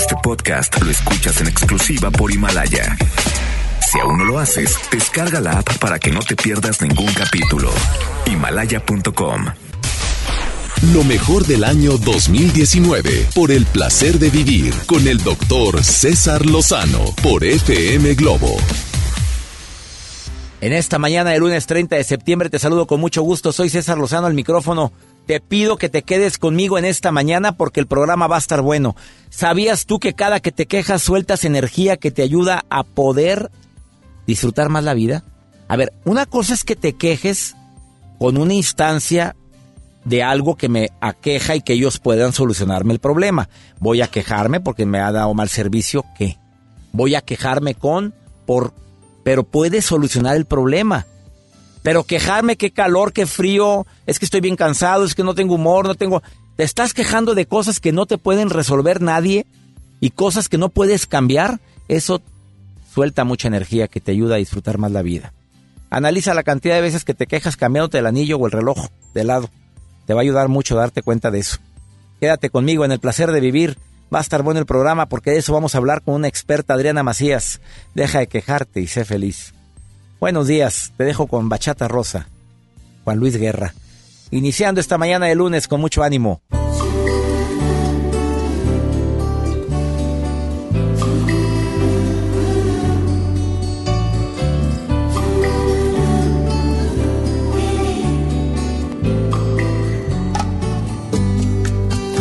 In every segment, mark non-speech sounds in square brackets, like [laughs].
Este podcast lo escuchas en exclusiva por Himalaya. Si aún no lo haces, descarga la app para que no te pierdas ningún capítulo. Himalaya.com. Lo mejor del año 2019 por el placer de vivir con el doctor César Lozano por FM Globo. En esta mañana del lunes 30 de septiembre te saludo con mucho gusto. Soy César Lozano al micrófono. Te pido que te quedes conmigo en esta mañana porque el programa va a estar bueno. ¿Sabías tú que cada que te quejas sueltas energía que te ayuda a poder disfrutar más la vida? A ver, una cosa es que te quejes con una instancia de algo que me aqueja y que ellos puedan solucionarme el problema. Voy a quejarme porque me ha dado mal servicio, ¿qué? Voy a quejarme con por pero puede solucionar el problema. Pero quejarme qué calor, qué frío, es que estoy bien cansado, es que no tengo humor, no tengo te estás quejando de cosas que no te pueden resolver nadie y cosas que no puedes cambiar, eso suelta mucha energía que te ayuda a disfrutar más la vida. Analiza la cantidad de veces que te quejas cambiándote el anillo o el reloj de lado. Te va a ayudar mucho a darte cuenta de eso. Quédate conmigo en el placer de vivir. Va a estar bueno el programa porque de eso vamos a hablar con una experta, Adriana Macías. Deja de quejarte y sé feliz. Buenos días, te dejo con Bachata Rosa. Juan Luis Guerra. Iniciando esta mañana de lunes con mucho ánimo.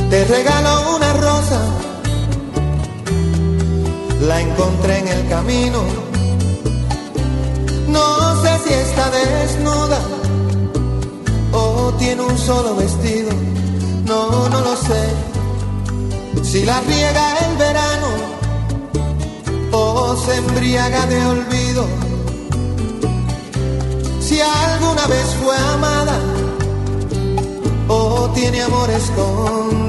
Te regalo una rosa, la encontré en el camino. No sé si está desnuda o tiene un solo vestido, no, no lo sé. Si la riega el verano o se embriaga de olvido. Si alguna vez fue amada o tiene amor escondido.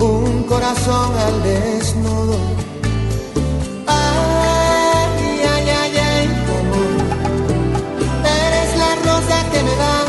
un corazón al desnudo. Ay, ay, ay, ay, amor. Eres la rosa que me da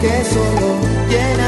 que solo llenas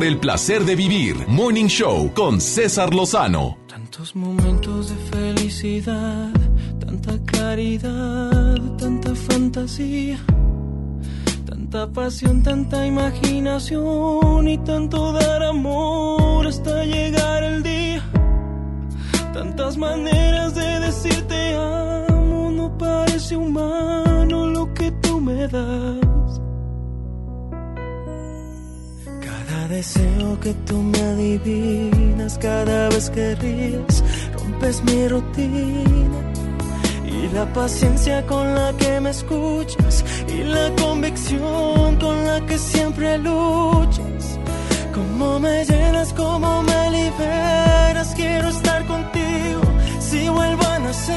por el placer de vivir. Morning Show con César Lozano. Tantos momentos de felicidad, tanta claridad, tanta fantasía, tanta pasión, tanta imaginación y tanto dar amor hasta llegar el día. Tantas maneras de decirte amo, no parece humano lo que tú me das. Deseo que tú me adivinas cada vez que ríes, rompes mi rutina. Y la paciencia con la que me escuchas y la convicción con la que siempre luchas. Cómo me llenas, cómo me liberas, quiero estar contigo si vuelvo a nacer.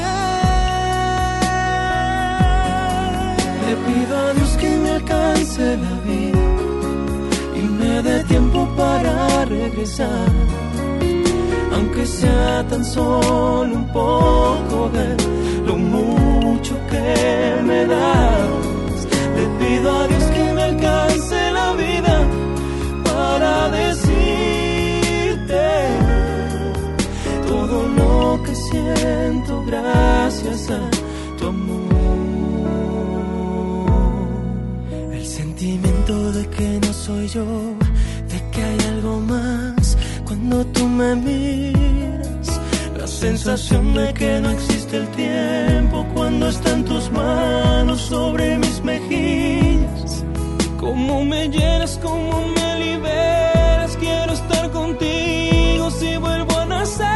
Le pido a Dios que me alcance la vida me tiempo para regresar, aunque sea tan solo un poco de lo mucho que me das. Le pido a Dios que me alcance la vida para decirte todo lo que siento gracias a tu amor. El sentimiento de que no soy yo algo más cuando tú me miras. La sensación de que no existe el tiempo cuando están tus manos sobre mis mejillas. Cómo me llenas, cómo me liberas. Quiero estar contigo si vuelvo a nacer.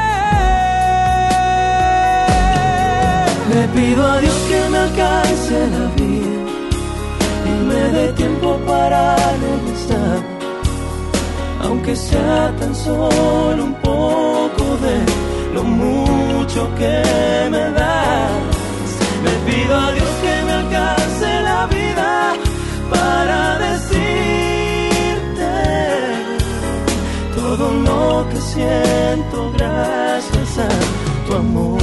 Le pido a Dios que me alcance la vida y me dé tiempo para regresar aunque sea tan solo un poco de lo mucho que me das. Me pido a Dios que me alcance la vida para decirte todo lo que siento gracias a tu amor.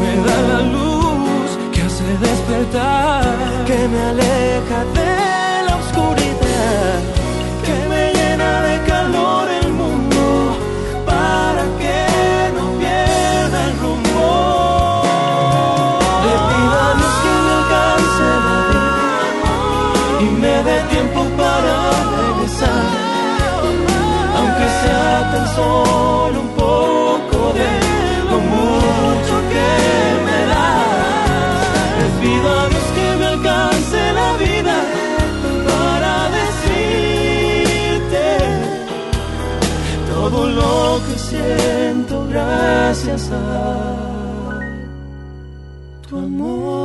Me da la luz que hace despertar, que me aleja de la oscuridad, de el mundo para que no pierda el rumbo. Le pido a Dios que alcance la vida y me dé tiempo para regresar, aunque sea tan solo gracias a tu amor.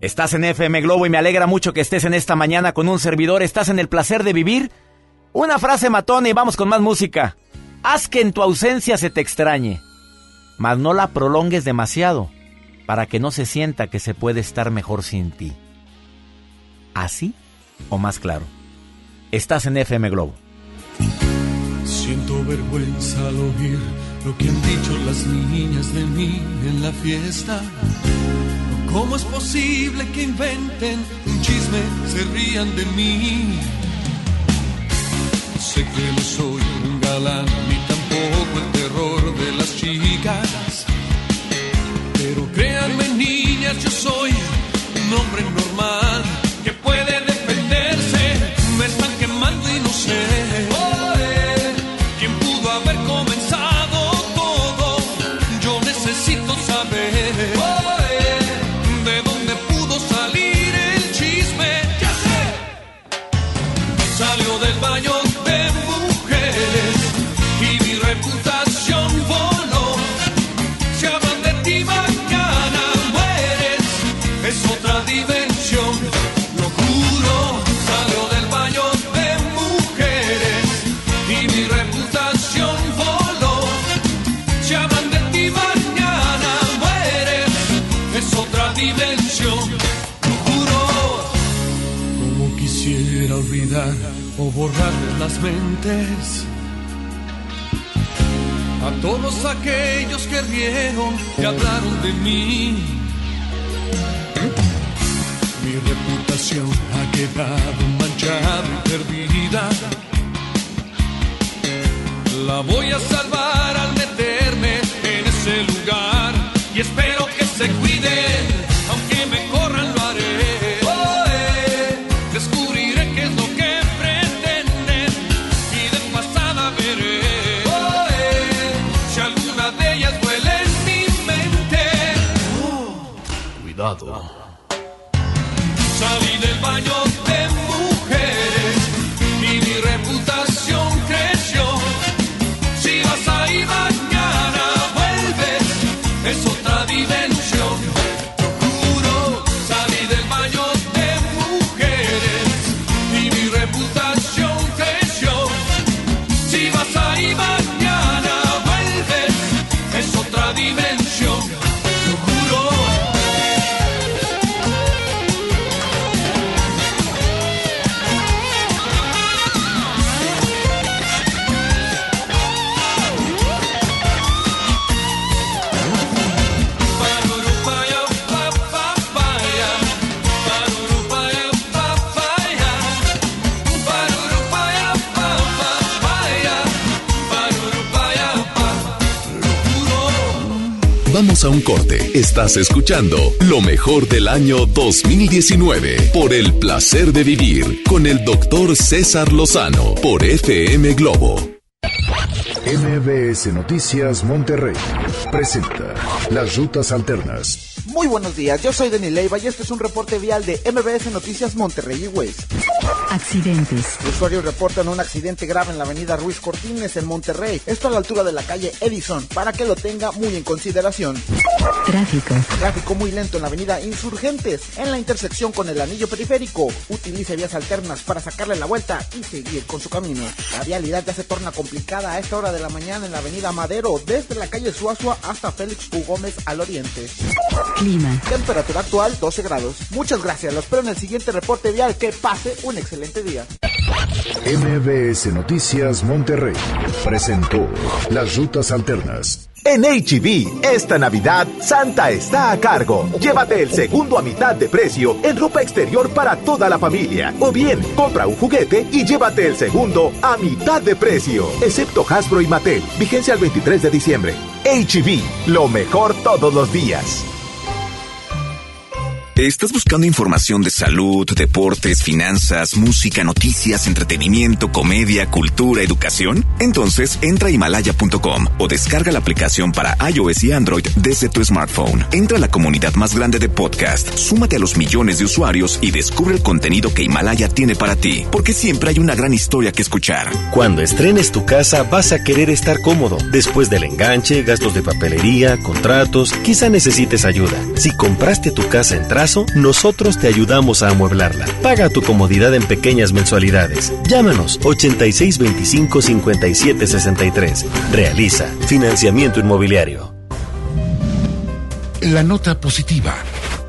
Estás en FM Globo y me alegra mucho que estés en esta mañana con un servidor. Estás en el placer de vivir. Una frase matona y vamos con más música. Haz que en tu ausencia se te extrañe, mas no la prolongues demasiado para que no se sienta que se puede estar mejor sin ti. Así o más claro. Estás en FM Globo. Siento vergüenza al oír lo que han dicho las niñas de mí en la fiesta. ¿Cómo es posible que inventen un chisme, se rían de mí? Sé que no soy un galán ni tampoco el terror de las chicas. Pero créanme niñas, yo soy un hombre normal borrar las mentes a todos aquellos que rieron y hablaron de mí. Mi reputación ha quedado manchada y perdida. La voy a salvar al meterme en ese lugar y espero que se cuiden, Salí del baño de mujeres y mi reputación creció. Un corte. Estás escuchando lo mejor del año 2019 por el placer de vivir con el doctor César Lozano por FM Globo. MBS Noticias Monterrey presenta Las Rutas Alternas. Muy buenos días, yo soy Denis Leiva y este es un reporte vial de MBS Noticias Monterrey y Waze. Accidentes. Usuarios reportan un accidente grave en la avenida Ruiz Cortines en Monterrey, esto a la altura de la calle Edison, para que lo tenga muy en consideración. Tráfico. Tráfico muy lento en la avenida Insurgentes, en la intersección con el anillo periférico. Utilice vías alternas para sacarle la vuelta y seguir con su camino. La vialidad ya se torna complicada a esta hora de la mañana en la avenida Madero, desde la calle Suazua hasta Félix U. Gómez al oriente. Clima. Temperatura actual 12 grados. Muchas gracias, los espero en el siguiente reporte vial. Que pase un excelente día. MBS Noticias Monterrey presentó Las Rutas Alternas. En HB, esta Navidad, Santa está a cargo. Llévate el segundo a mitad de precio en ropa exterior para toda la familia. O bien, compra un juguete y llévate el segundo a mitad de precio. Excepto Hasbro y Mattel. Vigencia el 23 de diciembre. HB, lo mejor todos los días. ¿Estás buscando información de salud, deportes, finanzas, música, noticias, entretenimiento, comedia, cultura, educación? Entonces entra a himalaya.com o descarga la aplicación para iOS y Android desde tu smartphone. Entra a la comunidad más grande de podcast, súmate a los millones de usuarios y descubre el contenido que Himalaya tiene para ti, porque siempre hay una gran historia que escuchar. Cuando estrenes tu casa vas a querer estar cómodo. Después del enganche, gastos de papelería, contratos, quizá necesites ayuda. Si compraste tu casa en nosotros te ayudamos a amueblarla. Paga tu comodidad en pequeñas mensualidades. Llámanos 8625-5763. Realiza financiamiento inmobiliario. La nota positiva.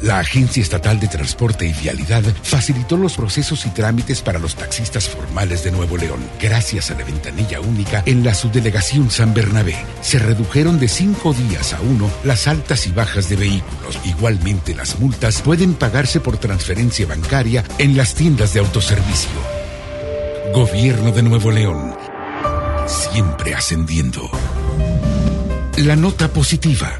La Agencia Estatal de Transporte y Vialidad facilitó los procesos y trámites para los taxistas formales de Nuevo León. Gracias a la ventanilla única en la subdelegación San Bernabé, se redujeron de cinco días a uno las altas y bajas de vehículos. Igualmente, las multas pueden pagarse por transferencia bancaria en las tiendas de autoservicio. Gobierno de Nuevo León. Siempre ascendiendo. La nota positiva.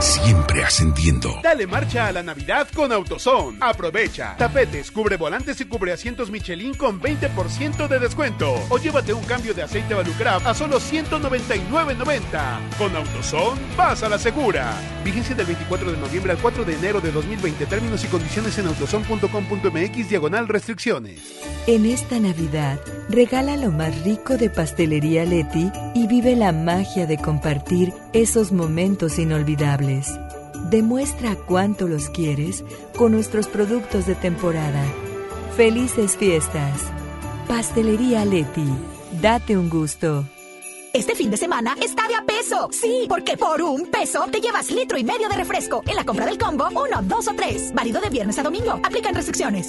Siempre ascendiendo. Dale marcha a la Navidad con AutoZone. Aprovecha. Tapetes, cubre volantes y cubre asientos Michelin con 20% de descuento. O llévate un cambio de aceite Valucraft a solo 199.90. Con AutoZone, vas a la segura. Vigencia del 24 de noviembre al 4 de enero de 2020. Términos y condiciones en autozone.com.mx diagonal restricciones. En esta Navidad, regala lo más rico de Pastelería Leti y vive la magia de compartir esos momentos inolvidables. Demuestra cuánto los quieres con nuestros productos de temporada. Felices fiestas. Pastelería Leti. Date un gusto. Este fin de semana está de a peso. Sí, porque por un peso te llevas litro y medio de refresco. En la compra del combo, uno, dos o tres. Válido de viernes a domingo. Aplican restricciones.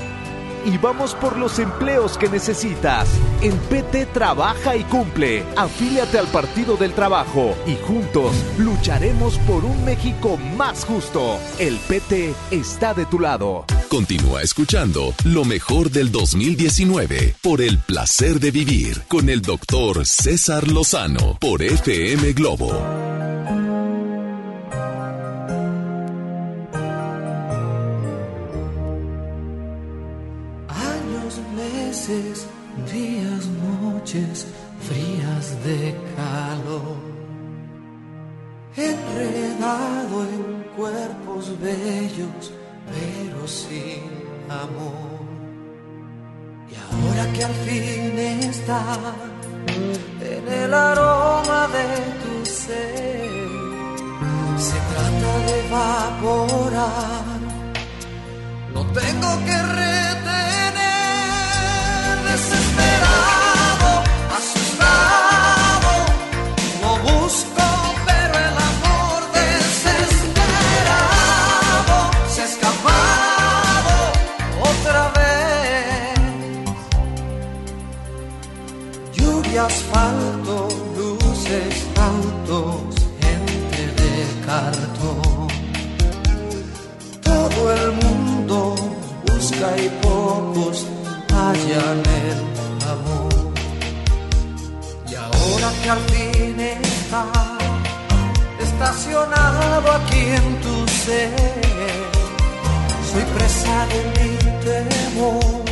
y vamos por los empleos que necesitas. En PT trabaja y cumple. Afíliate al Partido del Trabajo y juntos lucharemos por un México más justo. El PT está de tu lado. Continúa escuchando lo mejor del 2019 por el placer de vivir con el doctor César Lozano por FM Globo. De calor. Enredado en cuerpos bellos, pero sin amor. Y ahora que al fin está en el aroma de tu ser, se trata de evaporar. No tengo que retener, desesperado, asfalto, luces, autos, gente de cartón. Todo el mundo busca y pocos hallan el amor. Y ahora que al fin está estacionado aquí en tu ser, soy presa de mi temor.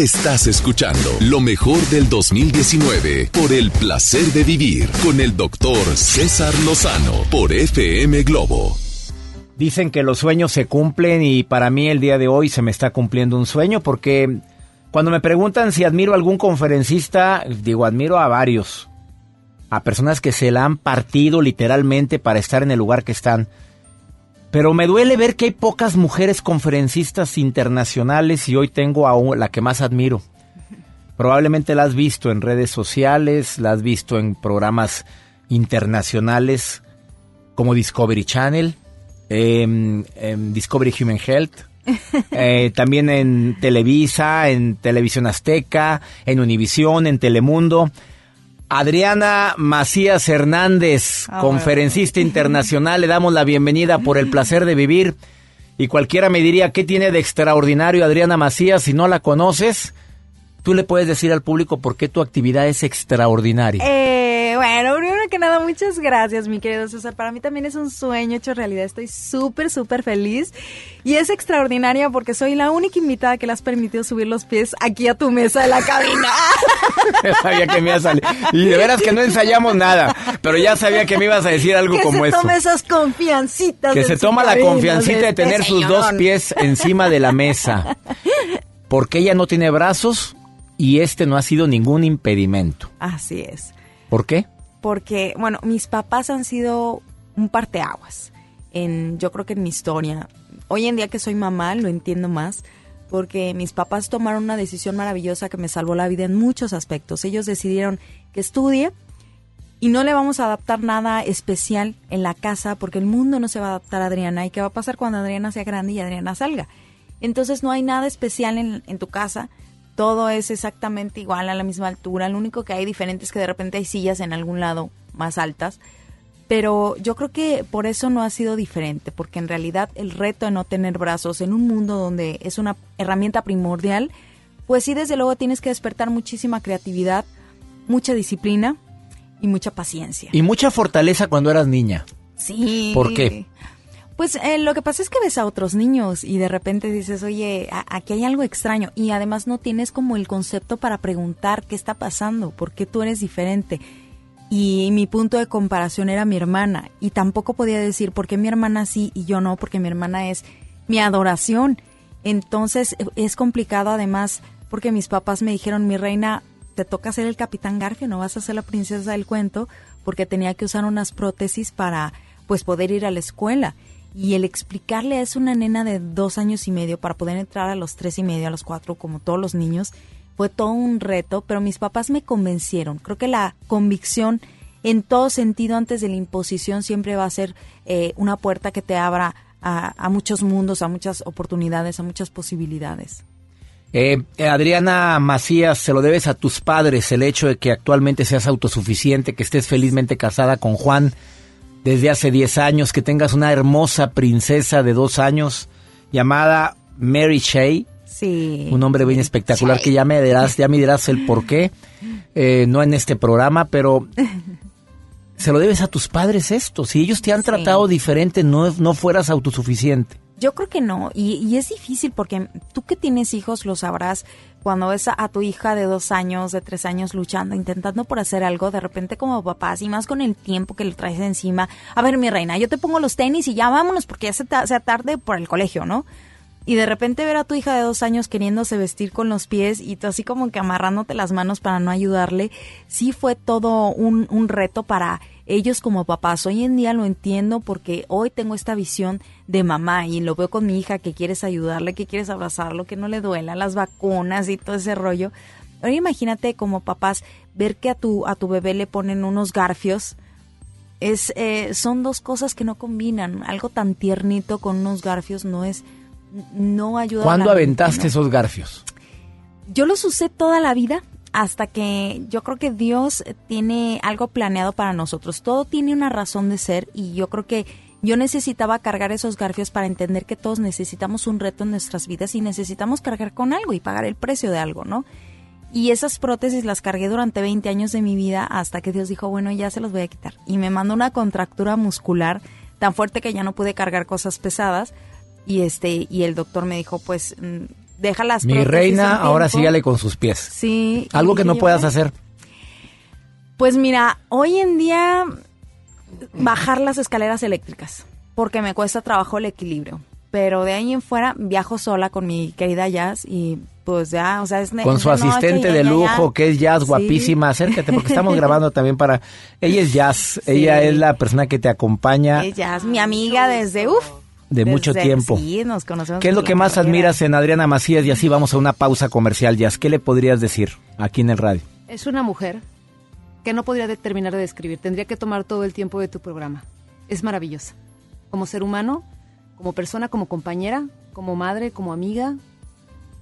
Estás escuchando lo mejor del 2019 por el placer de vivir con el doctor César Lozano por FM Globo. Dicen que los sueños se cumplen y para mí el día de hoy se me está cumpliendo un sueño porque cuando me preguntan si admiro a algún conferencista, digo, admiro a varios. A personas que se la han partido literalmente para estar en el lugar que están. Pero me duele ver que hay pocas mujeres conferencistas internacionales y hoy tengo a la que más admiro. Probablemente la has visto en redes sociales, la has visto en programas internacionales como Discovery Channel, em, em, Discovery Human Health, [laughs] eh, también en Televisa, en Televisión Azteca, en Univisión, en Telemundo. Adriana Macías Hernández, Ah, conferencista internacional, le damos la bienvenida por el placer de vivir. Y cualquiera me diría, ¿qué tiene de extraordinario Adriana Macías si no la conoces? Tú le puedes decir al público por qué tu actividad es extraordinaria. Eh, bueno, primero que nada, muchas gracias, mi querido César. Para mí también es un sueño hecho realidad. Estoy súper, súper feliz. Y es extraordinaria porque soy la única invitada que le has permitido subir los pies aquí a tu mesa de la cabina. Ya [laughs] sabía que me iba a salir. Y de veras que no ensayamos nada, pero ya sabía que me ibas a decir algo que como se eso. tome esas confiancitas. Que se toma la confiancita de este tener sus dos pies encima de la mesa. Porque ella no tiene brazos y este no ha sido ningún impedimento. Así es. ¿Por qué? porque, bueno, mis papás han sido un parteaguas en, yo creo que en mi historia. Hoy en día que soy mamá lo entiendo más porque mis papás tomaron una decisión maravillosa que me salvó la vida en muchos aspectos. Ellos decidieron que estudie y no le vamos a adaptar nada especial en la casa porque el mundo no se va a adaptar a Adriana. ¿Y qué va a pasar cuando Adriana sea grande y Adriana salga? Entonces no hay nada especial en, en tu casa. Todo es exactamente igual a la misma altura. Lo único que hay diferente es que de repente hay sillas en algún lado más altas. Pero yo creo que por eso no ha sido diferente, porque en realidad el reto de no tener brazos en un mundo donde es una herramienta primordial, pues sí, desde luego tienes que despertar muchísima creatividad, mucha disciplina y mucha paciencia. Y mucha fortaleza cuando eras niña. Sí. ¿Por qué? Pues eh, lo que pasa es que ves a otros niños y de repente dices, oye, aquí hay algo extraño y además no tienes como el concepto para preguntar qué está pasando, por qué tú eres diferente. Y mi punto de comparación era mi hermana y tampoco podía decir por qué mi hermana sí y yo no, porque mi hermana es mi adoración. Entonces eh, es complicado además porque mis papás me dijeron, mi reina, te toca ser el capitán Garfio, no vas a ser la princesa del cuento, porque tenía que usar unas prótesis para pues poder ir a la escuela. Y el explicarle a eso a una nena de dos años y medio para poder entrar a los tres y medio, a los cuatro, como todos los niños, fue todo un reto, pero mis papás me convencieron. Creo que la convicción en todo sentido antes de la imposición siempre va a ser eh, una puerta que te abra a, a muchos mundos, a muchas oportunidades, a muchas posibilidades. Eh, eh, Adriana Macías, se lo debes a tus padres el hecho de que actualmente seas autosuficiente, que estés felizmente casada con Juan desde hace 10 años, que tengas una hermosa princesa de dos años llamada Mary Shea, Sí. un nombre bien espectacular que ya me dirás, ya me dirás el por qué, eh, no en este programa, pero [laughs] se lo debes a tus padres esto. Si ellos te han tratado diferente, no, no fueras autosuficiente. Yo creo que no, y, y es difícil porque tú que tienes hijos lo sabrás cuando ves a, tu hija de dos años, de tres años luchando, intentando por hacer algo, de repente como papás y más con el tiempo que le traes encima. A ver, mi reina, yo te pongo los tenis y ya vámonos porque ya se sea tarde por el colegio, ¿no? Y de repente ver a tu hija de dos años queriéndose vestir con los pies y tú así como que amarrándote las manos para no ayudarle, sí fue todo un, un reto para ellos como papás. Hoy en día lo entiendo porque hoy tengo esta visión de mamá y lo veo con mi hija que quieres ayudarle, que quieres abrazarlo, que no le duela, las vacunas y todo ese rollo. Ahora imagínate como papás ver que a tu, a tu bebé le ponen unos garfios. Es, eh, son dos cosas que no combinan. Algo tan tiernito con unos garfios no es, no ayuda. a ¿Cuándo la aventaste esos garfios? Yo los usé toda la vida hasta que yo creo que Dios tiene algo planeado para nosotros. Todo tiene una razón de ser y yo creo que yo necesitaba cargar esos garfios para entender que todos necesitamos un reto en nuestras vidas y necesitamos cargar con algo y pagar el precio de algo, ¿no? Y esas prótesis las cargué durante 20 años de mi vida hasta que Dios dijo, bueno, ya se los voy a quitar. Y me mandó una contractura muscular tan fuerte que ya no pude cargar cosas pesadas. Y este, y el doctor me dijo, pues mm, deja las Mi reina, ahora sígale con sus pies. Sí. Algo que no puedas hacer. Pues mira, hoy en día bajar las escaleras eléctricas, porque me cuesta trabajo el equilibrio. Pero de ahí en fuera viajo sola con mi querida Jazz y pues ya, o sea, es Con su noche asistente de ya- lujo, que es Jazz, Sí. guapísima. Acércate, porque estamos [laughs] grabando también para... Ella es Jazz, ella es la persona que te acompaña Ella es mi amiga desde, uff. de mucho tiempo. Sí, nos conocemos. ¿Qué es lo que más carrera. admiras en Adriana Macías? Y así vamos a una pausa comercial, Jazz. ¿Qué le podrías decir aquí en el radio? Es una mujer que no podría terminar de describir. Tendría que tomar todo el tiempo de tu programa. Es maravillosa. Como ser humano, como persona, como compañera, como madre, como amiga,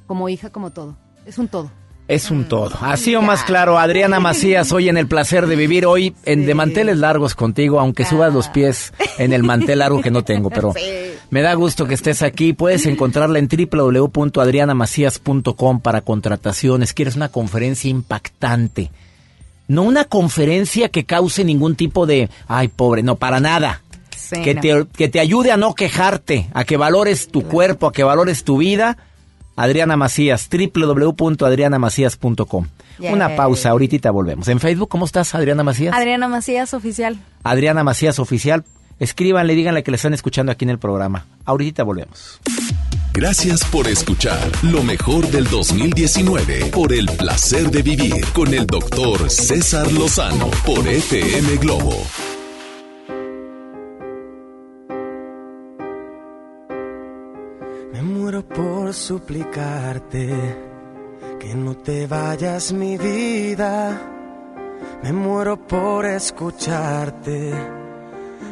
como hija, como todo. Es un todo. Es un todo. Así o más claro, Adriana Macías, hoy en el placer de vivir, hoy en de manteles largos contigo, aunque subas los pies en el mantel largo que no tengo, pero [laughs] me da gusto que estés aquí. Puedes encontrarla en www.adrianamacías.com para contrataciones. Quieres una conferencia impactante. No una conferencia que cause ningún tipo de, ay, pobre, no, para nada. Sí, que, no. te, que te ayude a no quejarte, a que valores tu cuerpo, a que valores tu vida. Adriana Macías, www.adrianamacías.com. Yeah. Una pausa, ahorita volvemos. En Facebook, ¿cómo estás, Adriana Macías? Adriana Macías, oficial. Adriana Macías Oficial. Escríbanle, díganle que le están escuchando aquí en el programa. Ahorita volvemos. Gracias por escuchar lo mejor del 2019 por el placer de vivir con el doctor César Lozano por FM Globo. Me muero por suplicarte que no te vayas mi vida. Me muero por escucharte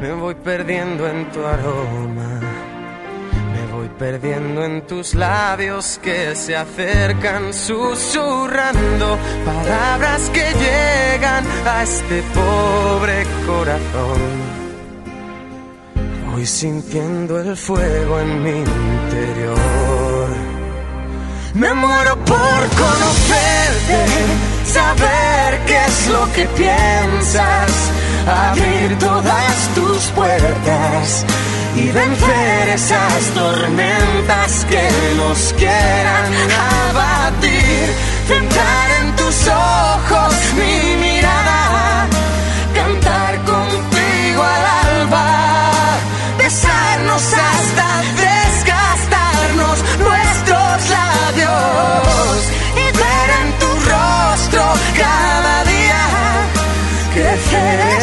Me voy perdiendo en tu aroma, me voy perdiendo en tus labios que se acercan susurrando palabras que llegan a este pobre corazón. Voy sintiendo el fuego en mi interior. Me muero por conocerte, saber qué es lo que piensas, abrir todas tus puertas y vencer esas tormentas que nos quieran abatir. Centrar en tus ojos mi mirada, cantar contigo al alba, besarnos hasta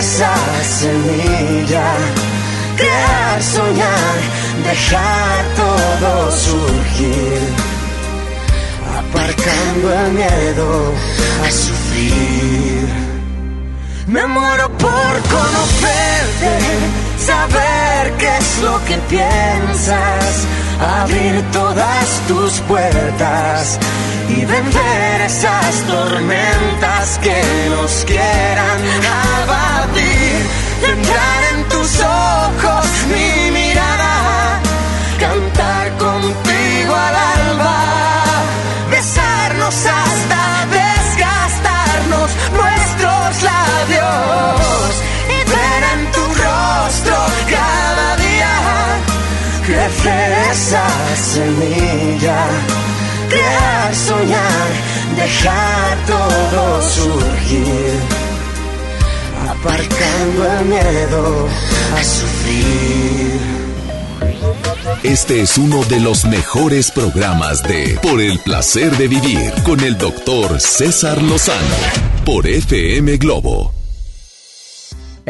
esa semilla crear, soñar, dejar todo surgir, aparcando el miedo a sufrir. Me muero por conocerte, saber qué es lo que piensas, abrir todas tus puertas y vender esas tormentas que nos quieran abatir, entrar en tus ojos mi mirada, cantar contigo al alba, besarnos hasta desgastarnos nuestros labios. Y ver en tu rostro cada día crecer esa semilla, soñar, dejar todo surgir aparcando el miedo a sufrir. Este es uno de los mejores programas de Por el placer de vivir con el doctor César Lozano por FM Globo.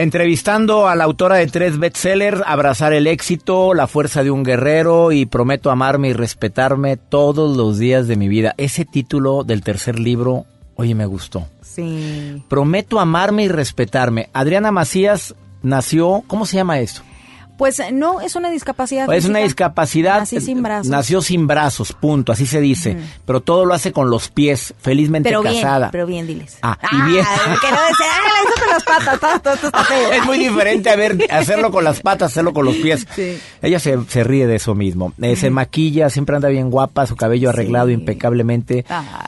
Entrevistando a la autora de tres bestsellers, Abrazar el éxito, La fuerza de un guerrero y Prometo amarme y respetarme todos los días de mi vida. Ese título del tercer libro, oye, me gustó. Sí. Prometo amarme y respetarme. Adriana Macías nació, ¿cómo se llama esto? Pues no, es una discapacidad. Es una discapacidad. Nací sin brazos. Nació sin brazos, punto, así se dice. Pero todo lo hace con los pies, felizmente Pero bien, casada. pero bien, diles. Ah, y bien. que no decía, ah, hizo con las patas, todo, todo, todo. Es muy diferente a ver, [laughs] hacerlo con las patas, hacerlo con los pies. Sí. Ella se, se ríe de eso mismo. Eh, Se maquilla, siempre anda bien guapa, su cabello arreglado impecablemente.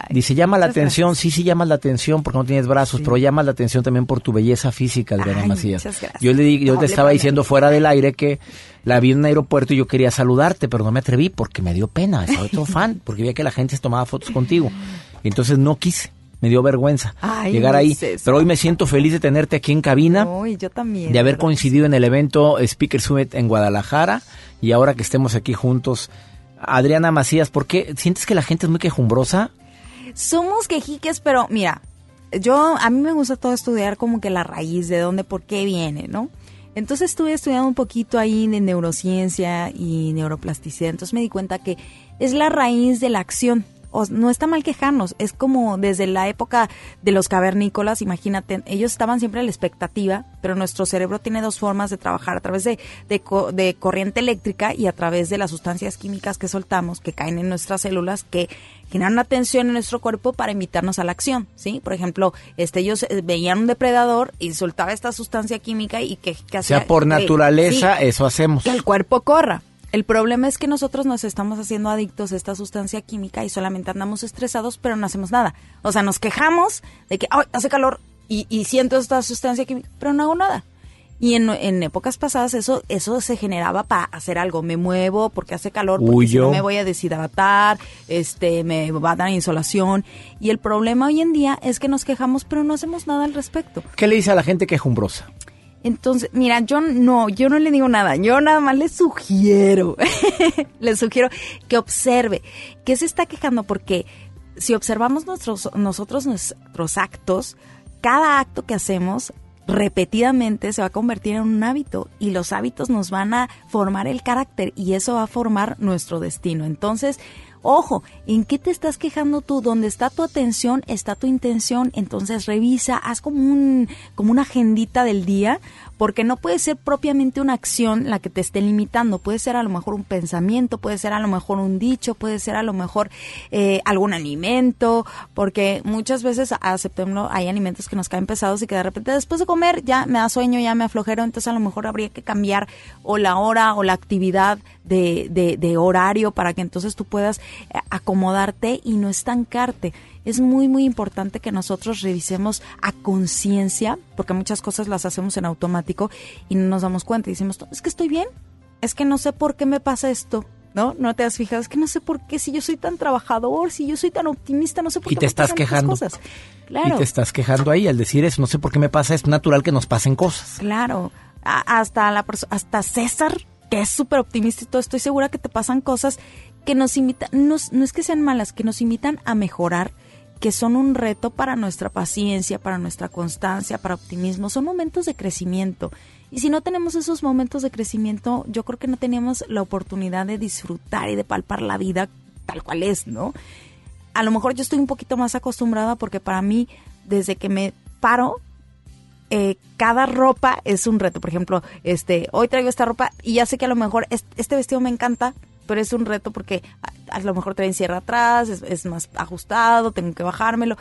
Dice, llama la atención, sí, sí llamas la atención porque no tienes brazos, pero llamas la atención también por tu belleza física, Adriana Ay, Macías. Yo le, di- yo No, te estaba diciendo fuera del aire que la vi en un aeropuerto y yo quería saludarte, pero no me atreví porque me dio pena, estaba todo fan, porque veía que la gente se tomaba fotos contigo. Y entonces no quise, me dio vergüenza Ay, llegar ahí. Pero hoy me siento feliz de tenerte aquí en cabina Uy, yo también. de haber ¿verdad? coincidido en el evento Speaker Summit en Guadalajara y ahora que estemos aquí juntos. Adriana Macías, ¿por qué sientes que la gente es muy quejumbrosa? Somos quejiques, pero mira, yo a mí me gusta todo estudiar como que la raíz de dónde, por qué viene, ¿no? Entonces estuve estudiando un poquito ahí de neurociencia y neuroplasticidad, entonces me di cuenta que es la raíz de la acción. O, no está mal quejarnos, es como desde la época de los cavernícolas, imagínate, ellos estaban siempre a la expectativa, pero nuestro cerebro tiene dos formas de trabajar, a través de, de, de corriente eléctrica y a través de las sustancias químicas que soltamos, que caen en nuestras células, que generan una tensión en nuestro cuerpo para invitarnos a la acción, ¿sí? Por ejemplo, este, ellos eh, veían un depredador y soltaba esta sustancia química y que, que O sea, hacía por naturaleza sí, eso hacemos. que el cuerpo corra. El problema es que nosotros nos estamos haciendo adictos a esta sustancia química y solamente andamos estresados, pero no hacemos nada. O sea, nos quejamos de que "Ay, hace calor y, y siento esta sustancia química, pero no hago nada. Y en, en épocas pasadas eso eso se generaba para hacer algo. Me muevo porque hace calor, porque si no me voy a deshidratar, este, me va a dar insolación. Y el problema hoy en día es que nos quejamos, pero no hacemos nada al respecto. ¿Qué le dice a la gente quejumbrosa? Entonces, mira, yo no, yo no le digo nada, yo nada más le sugiero, [laughs] le sugiero que observe, que se está quejando porque si observamos nuestros, nosotros nuestros actos, cada acto que hacemos repetidamente se va a convertir en un hábito y los hábitos nos van a formar el carácter y eso va a formar nuestro destino. Entonces, Ojo, ¿en qué te estás quejando tú? Donde está tu atención, está tu intención. Entonces revisa, haz como un, como una agendita del día, porque no puede ser propiamente una acción la que te esté limitando. Puede ser a lo mejor un pensamiento, puede ser a lo mejor un dicho, puede ser a lo mejor eh, algún alimento, porque muchas veces aceptémoslo, hay alimentos que nos caen pesados y que de repente después de comer ya me da sueño, ya me aflojero, entonces a lo mejor habría que cambiar o la hora o la actividad de, de, de horario para que entonces tú puedas eh, acomodarte y no estancarte. Es muy, muy importante que nosotros revisemos a conciencia, porque muchas cosas las hacemos en automático y no nos damos cuenta. Y decimos, es que estoy bien, es que no sé por qué me pasa esto. ¿No? No te has fijado, es que no sé por qué, si yo soy tan trabajador, si yo soy tan optimista, no sé por y qué te me estás pasan quejando. cosas. Claro. Y te estás quejando ahí al decir eso, no sé por qué me pasa, es natural que nos pasen cosas. Claro, A- hasta la hasta César, que es súper optimista y todo, estoy segura que te pasan cosas que nos invitan, no, no es que sean malas, que nos invitan a mejorar, que son un reto para nuestra paciencia, para nuestra constancia, para optimismo, son momentos de crecimiento. Y si no tenemos esos momentos de crecimiento, yo creo que no teníamos la oportunidad de disfrutar y de palpar la vida tal cual es, ¿no? A lo mejor yo estoy un poquito más acostumbrada porque para mí, desde que me paro, eh, cada ropa es un reto. Por ejemplo, este, hoy traigo esta ropa y ya sé que a lo mejor es- este vestido me encanta, pero es un reto porque a, lo mejor trae cierre atrás, es, es más ajustado, tengo que bajármelo.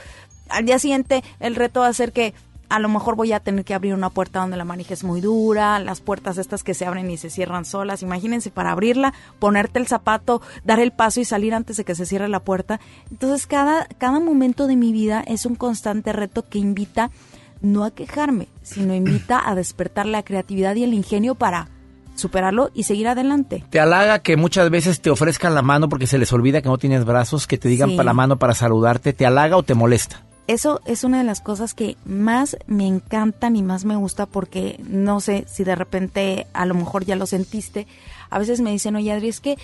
Al día siguiente el reto va a ser que a lo mejor voy a tener que abrir una puerta donde la manija es muy dura, las puertas estas que se abren y se cierran solas. Imagínense para abrirla, ponerte el zapato, dar el paso y salir antes de que se cierre la puerta. Entonces cada, cada momento de mi vida es un constante reto que invita no a quejarme, sino invita a despertar la creatividad y el ingenio para superarlo y seguir adelante. Te halaga que muchas veces te ofrezcan la mano porque se les olvida que no tienes brazos, que te digan Sí. para la mano para saludarte, ¿te halaga o te molesta? Eso es una de las cosas que más me encantan y más me gusta porque no sé si de repente a lo mejor ya lo sentiste. A veces me dicen, oye Adri, es que eh,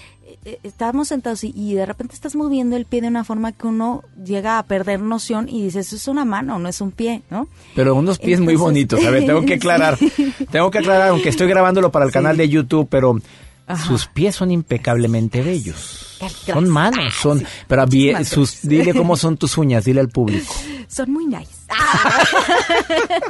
eh, estábamos sentados y, y de repente estás moviendo el pie de una forma que uno llega a perder noción y dices, eso es una mano, no es un pie, ¿no? Pero unos pies muy bonitos, a ver, tengo que [laughs] aclarar. Sí. Tengo que aclarar, aunque estoy grabándolo para el Sí. canal de YouTube, pero Ajá. sus pies son impecablemente bellos. Son manos, son, pero bien, Muchísimas sus, dile cómo son tus uñas, dile al público. [laughs] Son muy nice. [laughs]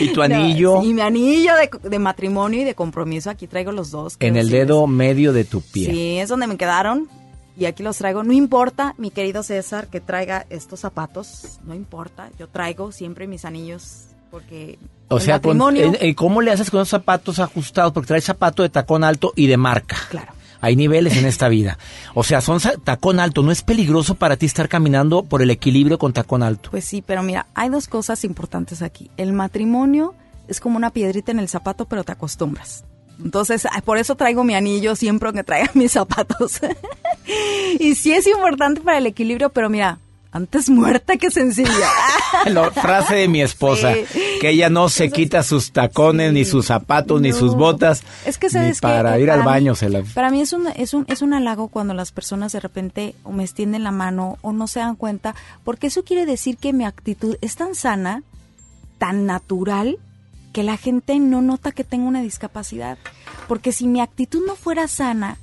Y tu anillo Y mi anillo de, de matrimonio y de compromiso, aquí traigo los dos. en el sí, dedo medio de tu pie. Sí, es donde me quedaron y aquí los traigo. No importa, mi querido César, que traiga estos zapatos, no importa. Yo traigo siempre mis anillos porque O sea, con- matrimonio, ¿cómo le haces con esos zapatos ajustados? Porque traes zapato de tacón alto y de marca. Claro. Hay niveles en esta vida. O sea, son tacón alto. ¿No es peligroso para ti estar caminando por el equilibrio con tacón alto? pues sí, pero mira, hay dos cosas importantes aquí. El matrimonio es como una piedrita en el zapato, pero te acostumbras. Entonces, por eso traigo mi anillo siempre que traiga [laughs] mis zapatos. [laughs] y sí es importante para el equilibrio, pero mira, antes muerta que sencilla. [laughs] La frase de mi esposa, Sí. que ella no se quita sus tacones, ni sus zapatos, ni sus botas, Es que ni sabes que, para eh, ir al mí- baño se la... Para mí es un, es un es un halago cuando las personas de repente o me extienden la mano o no se dan cuenta, porque eso quiere decir que mi actitud es tan sana, tan natural, que la gente no nota que tengo una discapacidad. Porque si mi actitud no fuera sana,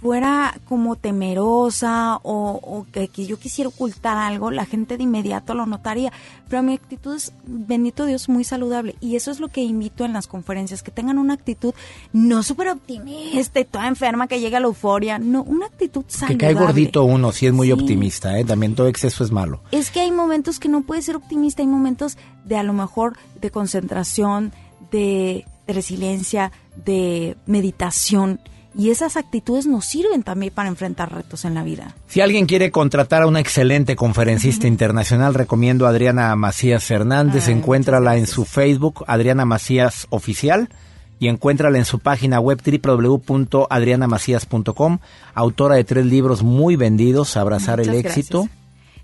fuera como temerosa o, o que, que yo quisiera ocultar algo, la gente de inmediato lo notaría. Pero mi actitud es, bendito Dios, muy saludable. Y eso es lo que invito en las conferencias, que tengan una actitud no súper optimista y toda enferma que llega a la euforia. No, una actitud Que saludable. cae gordito uno, si es muy Sí. optimista, ¿eh? También todo exceso es malo. Es que hay momentos que no puedes ser optimista, hay momentos de a lo mejor de concentración, de, de resiliencia, de meditación. Y esas actitudes nos sirven también para enfrentar retos en la vida. Si alguien quiere contratar a una excelente conferencista internacional, recomiendo a Adriana Macías Hernández. Encuéntrala en su Facebook, Adriana Macías Oficial, y encuéntrala en su página web www.adrianamacías.com. Autora de tres libros muy vendidos, Abrazar el éxito.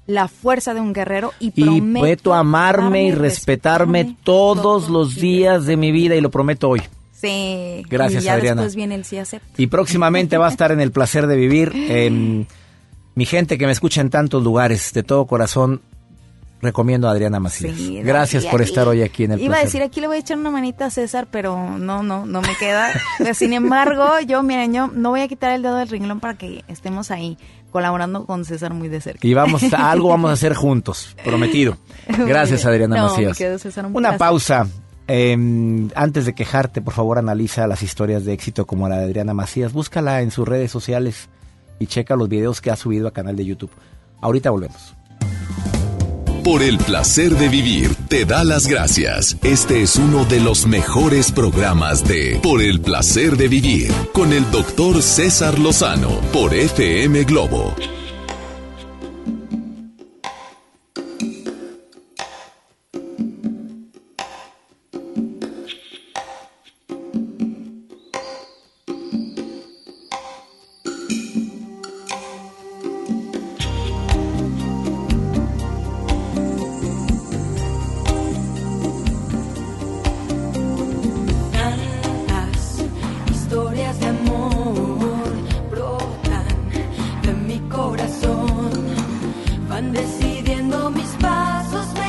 La fuerza de un guerrero y, Y prometo prometo amarme y respetarme todos los días de mi vida y lo prometo hoy. Sí. Gracias, y ya Adriana. después viene el sí acepto. Y próximamente va a estar en el placer de vivir. Mi gente que me escucha en tantos lugares, de todo corazón, recomiendo a Adriana Macías. Sí, Gracias por estar hoy aquí en el Iba a placer. decir, aquí le voy a echar una manita a César, pero no, no, no me queda. [laughs] Sin embargo, yo, miren, yo no voy a quitar el dedo del renglón para que estemos ahí colaborando con César muy de cerca. Y vamos a, algo vamos a hacer juntos, prometido. [laughs] Gracias. Adriana No, Macías. quedo, César, un Una placer. pausa. Em, antes de quejarte, por favor, analiza las historias de éxito como la de Adriana Macías. Búscala en sus redes sociales y checa los videos que ha subido a canal de YouTube. Ahorita volvemos. Por el placer de vivir, te da las gracias. Este es uno de los mejores programas de Por el placer de vivir con el doctor César Lozano por FM Globo. midiendo mis pasos.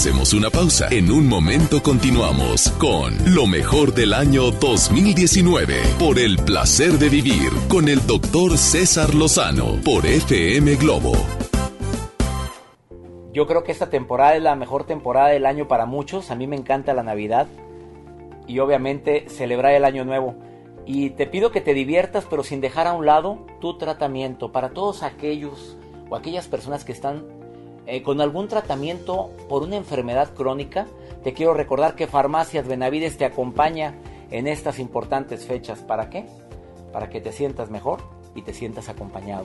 Hacemos una pausa. En un momento continuamos con lo mejor del año 2019 por el placer de vivir con el doctor César Lozano por FM Globo. Yo creo que esta temporada es la mejor temporada del año para muchos. A mí me encanta la Navidad y obviamente celebrar el año nuevo. Y te pido que te diviertas pero sin dejar a un lado tu tratamiento. Para todos aquellos o aquellas personas que están eh, con algún tratamiento por una enfermedad crónica, te quiero recordar que Farmacias Benavides te acompaña en estas importantes fechas. ¿Para qué? Para que te sientas mejor y te sientas acompañado.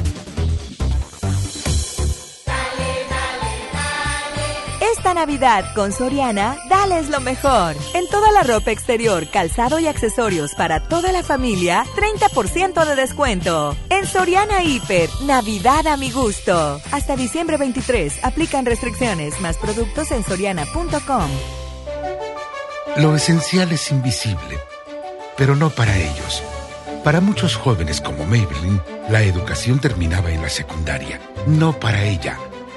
Navidad con Soriana, dales lo mejor. En toda la ropa exterior, calzado y accesorios para toda la familia, 30% de descuento. En Soriana Hiper, Navidad a mi gusto. Hasta diciembre 23, aplican restricciones, más productos en soriana.com. Lo esencial es invisible, pero no para ellos. Para muchos jóvenes como Maybelline, la educación terminaba en la secundaria. No para ella.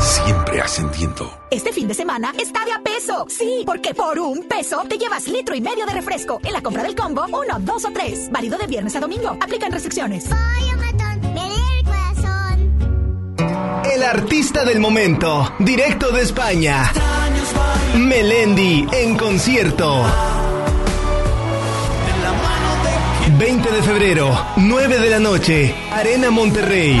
Siempre ascendiendo. Este fin de semana está de a peso. Sí, porque por un peso te llevas litro y medio de refresco. En la compra del combo, uno, dos o tres. Válido de viernes a domingo. Aplican restricciones. El artista del momento, directo de España. Melendi en concierto. 20 de febrero, 9 de la noche, Arena Monterrey.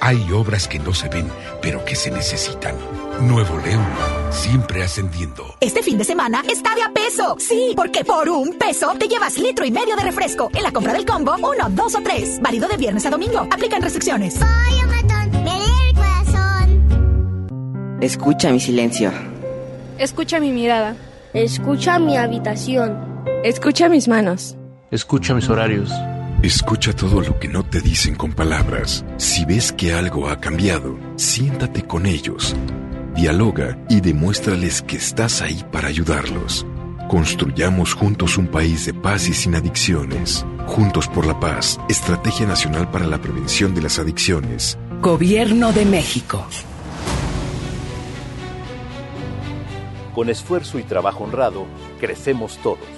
Hay obras que no se ven, pero que se necesitan. Nuevo León, siempre ascendiendo. Este fin de semana está de a peso. Sí, porque por un peso te llevas litro y medio de refresco. En la compra del combo, uno, dos o tres. Válido de viernes a domingo. Aplican restricciones. Escucha mi silencio. Escucha mi mirada. Escucha mi habitación. Escucha mis manos. Escucha mis horarios. Escucha todo lo que no te dicen con palabras. Si ves que algo ha cambiado, siéntate con ellos. Dialoga y demuéstrales que estás ahí para ayudarlos. Construyamos juntos un país de paz y sin adicciones. Juntos por la paz, Estrategia Nacional para la Prevención de las Adicciones. Gobierno de México. Con esfuerzo y trabajo honrado, crecemos todos.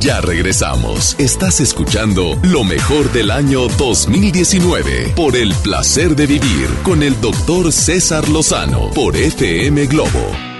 Ya regresamos. Estás escuchando lo mejor del año 2019 por el placer de vivir con el doctor César Lozano por FM Globo.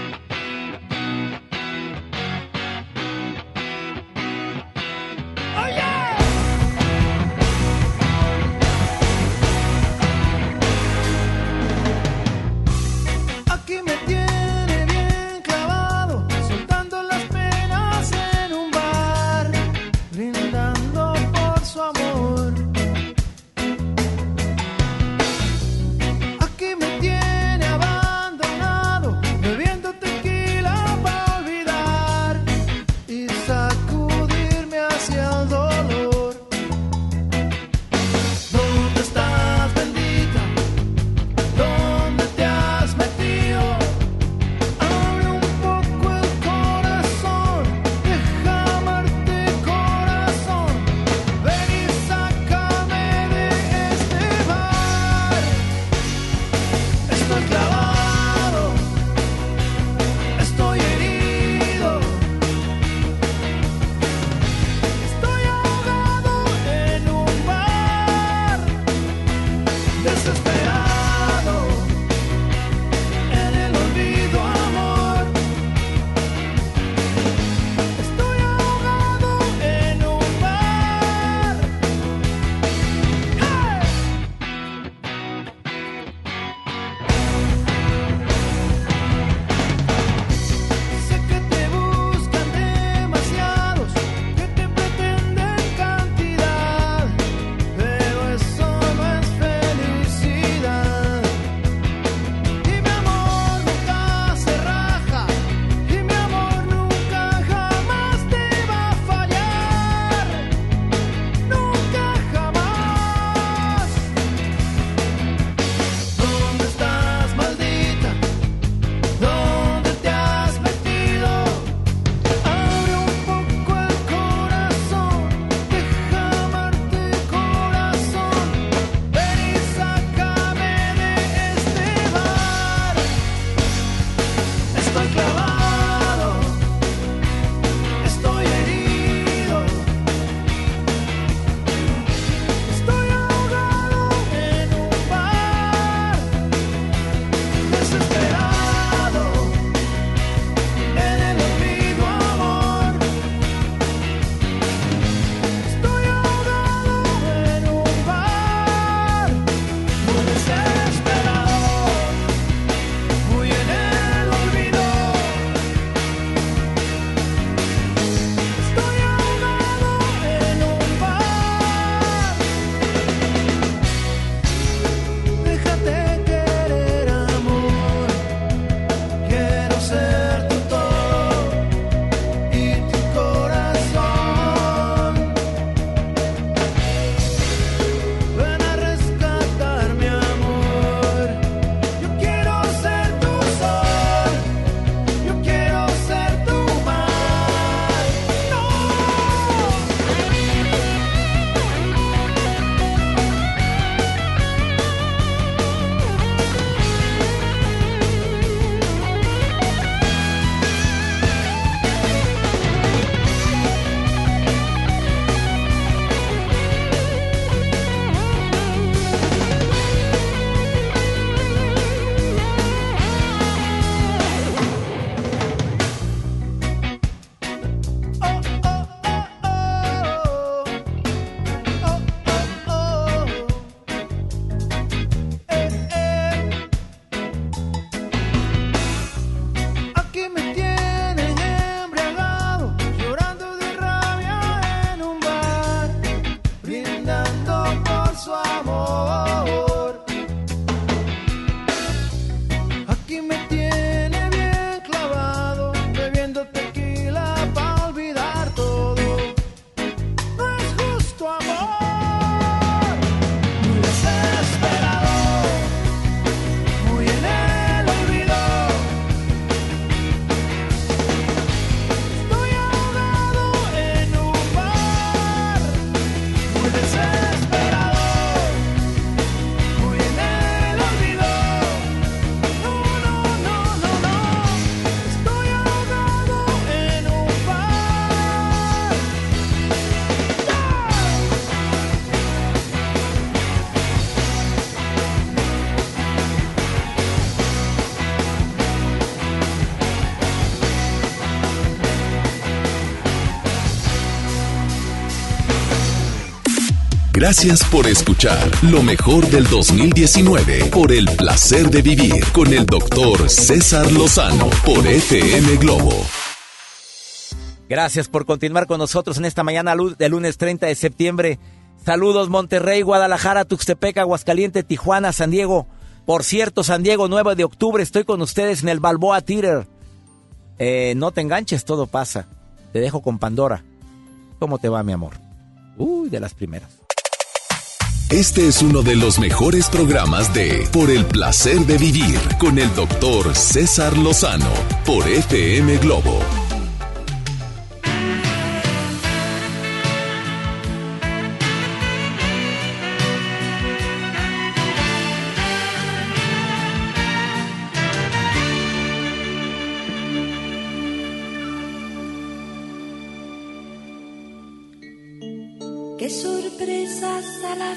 Gracias por escuchar lo mejor del 2019 por el placer de vivir con el doctor César Lozano por FM Globo. Gracias por continuar con nosotros en esta mañana de lunes 30 de septiembre. Saludos Monterrey, Guadalajara, Tuxtepec, Aguascalientes, Tijuana, San Diego. Por cierto, San Diego, 9 de octubre, estoy con ustedes en el Balboa Theater. Eh, no te enganches, todo pasa. Te dejo con Pandora. ¿Cómo te va, mi amor? Uy, de las primeras. Este es uno de los mejores programas de Por el placer de vivir con el doctor César Lozano por FM Globo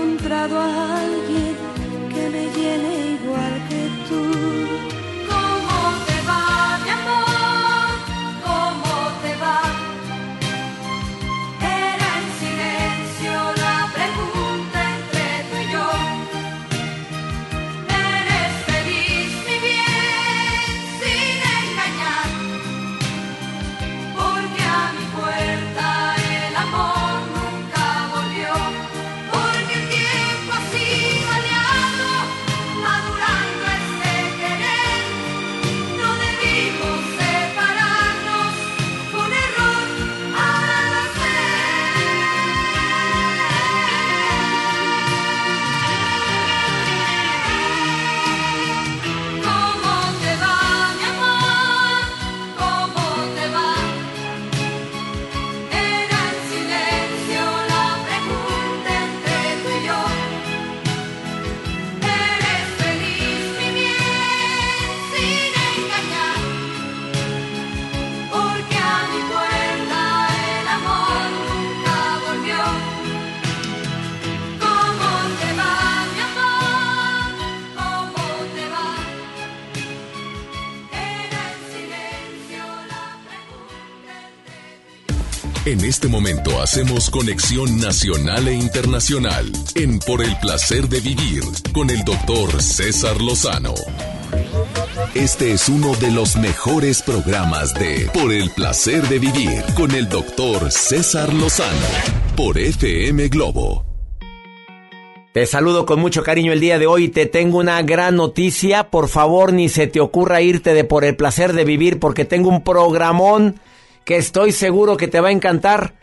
encontrado a alguien este momento hacemos conexión nacional e internacional en Por el placer de vivir con el doctor César Lozano. Este es uno de los mejores programas de Por el placer de vivir con el doctor César Lozano por FM Globo. Te saludo con mucho cariño el día de hoy te tengo una gran noticia. Por favor, ni se te ocurra irte de Por el placer de vivir porque tengo un programón que estoy seguro que te va a encantar.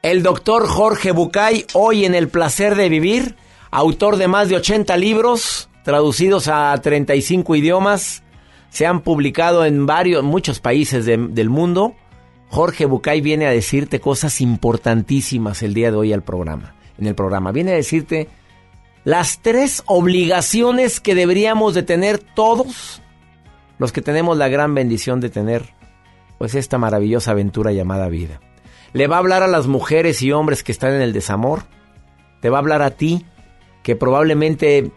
El doctor Jorge Bucay, hoy en El Placer de Vivir, autor de más de 80 libros, traducidos a 35 idiomas, se han publicado en varios, muchos países del mundo. Jorge Bucay viene a decirte cosas importantísimas el día de hoy al programa, en el programa. Viene a decirte las tres obligaciones que deberíamos de tener todos los que tenemos la gran bendición de tener pues esta maravillosa aventura llamada vida. Le va a hablar a las mujeres y hombres que están en el desamor. Te va a hablar a ti que probablemente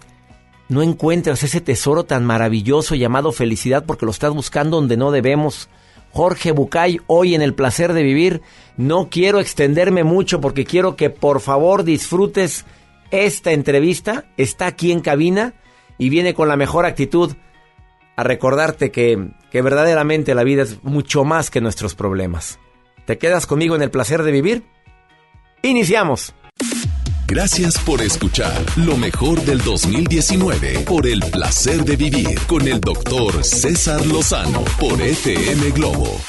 no encuentras ese tesoro tan maravilloso llamado felicidad porque lo estás buscando donde no debemos. Jorge Bucay, hoy en el placer de vivir, no quiero extenderme mucho porque quiero que por favor disfrutes esta entrevista. Está aquí en cabina y viene con la mejor actitud a recordarte que, que verdaderamente la vida es mucho más que nuestros problemas. ¿Te quedas conmigo en el placer de vivir? Iniciamos. Gracias por escuchar lo mejor del 2019 por el placer de vivir con el doctor César Lozano por FM Globo.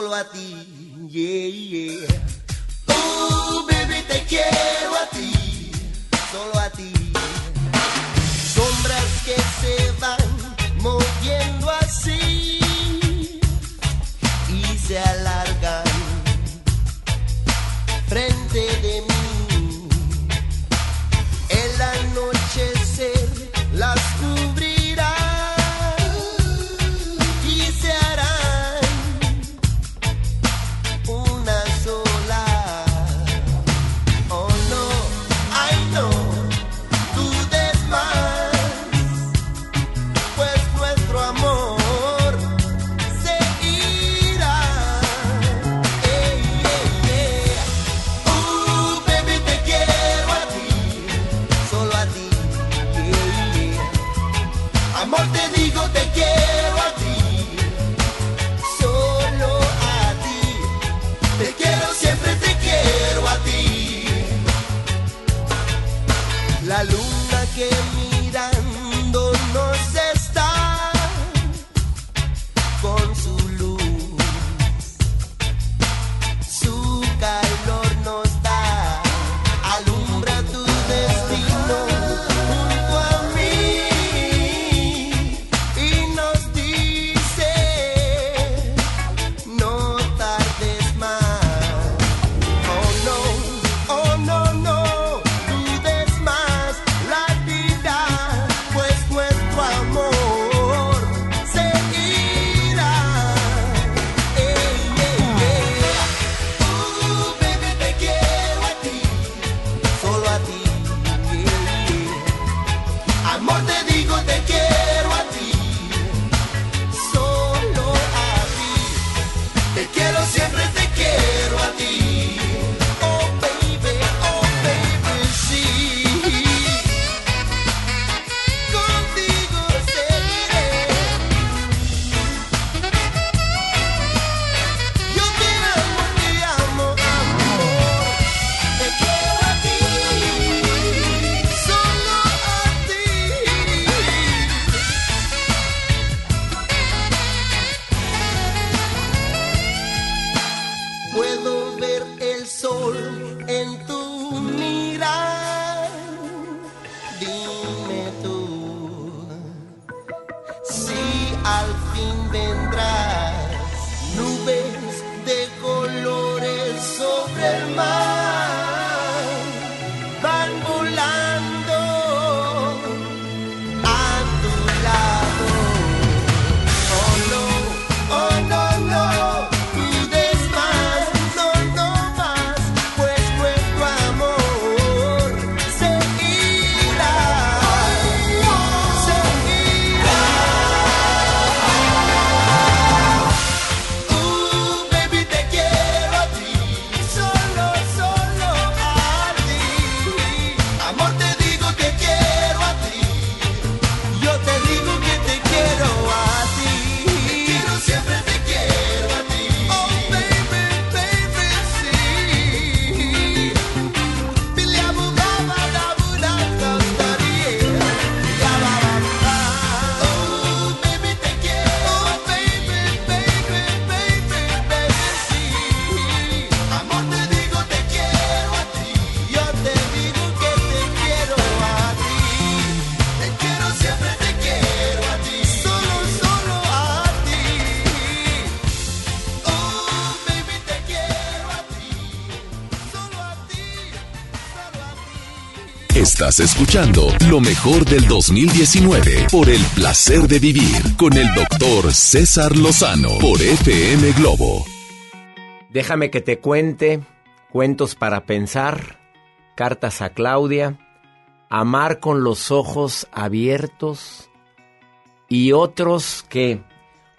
Solo a ti, yeah, yeah. Oh, baby, te quiero a ti, solo a ti. Sombras que se van moviendo así y se alargan frente de mí. Estás escuchando lo mejor del 2019 por el placer de vivir con el doctor César Lozano por FM Globo. Déjame que te cuente cuentos para pensar, cartas a Claudia, amar con los ojos abiertos y otros que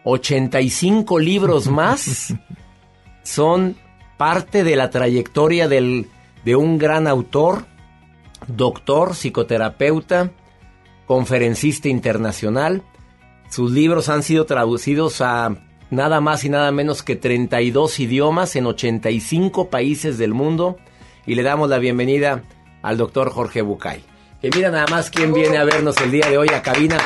85 libros más [laughs] son parte de la trayectoria del, de un gran autor, doctor, psicoterapeuta, conferencista internacional. Sus libros han sido traducidos a nada más y nada menos que 32 idiomas en 85 países del mundo. Y le damos la bienvenida al doctor Jorge Bucay. Que mira nada más quién viene a vernos el día de hoy a cabina.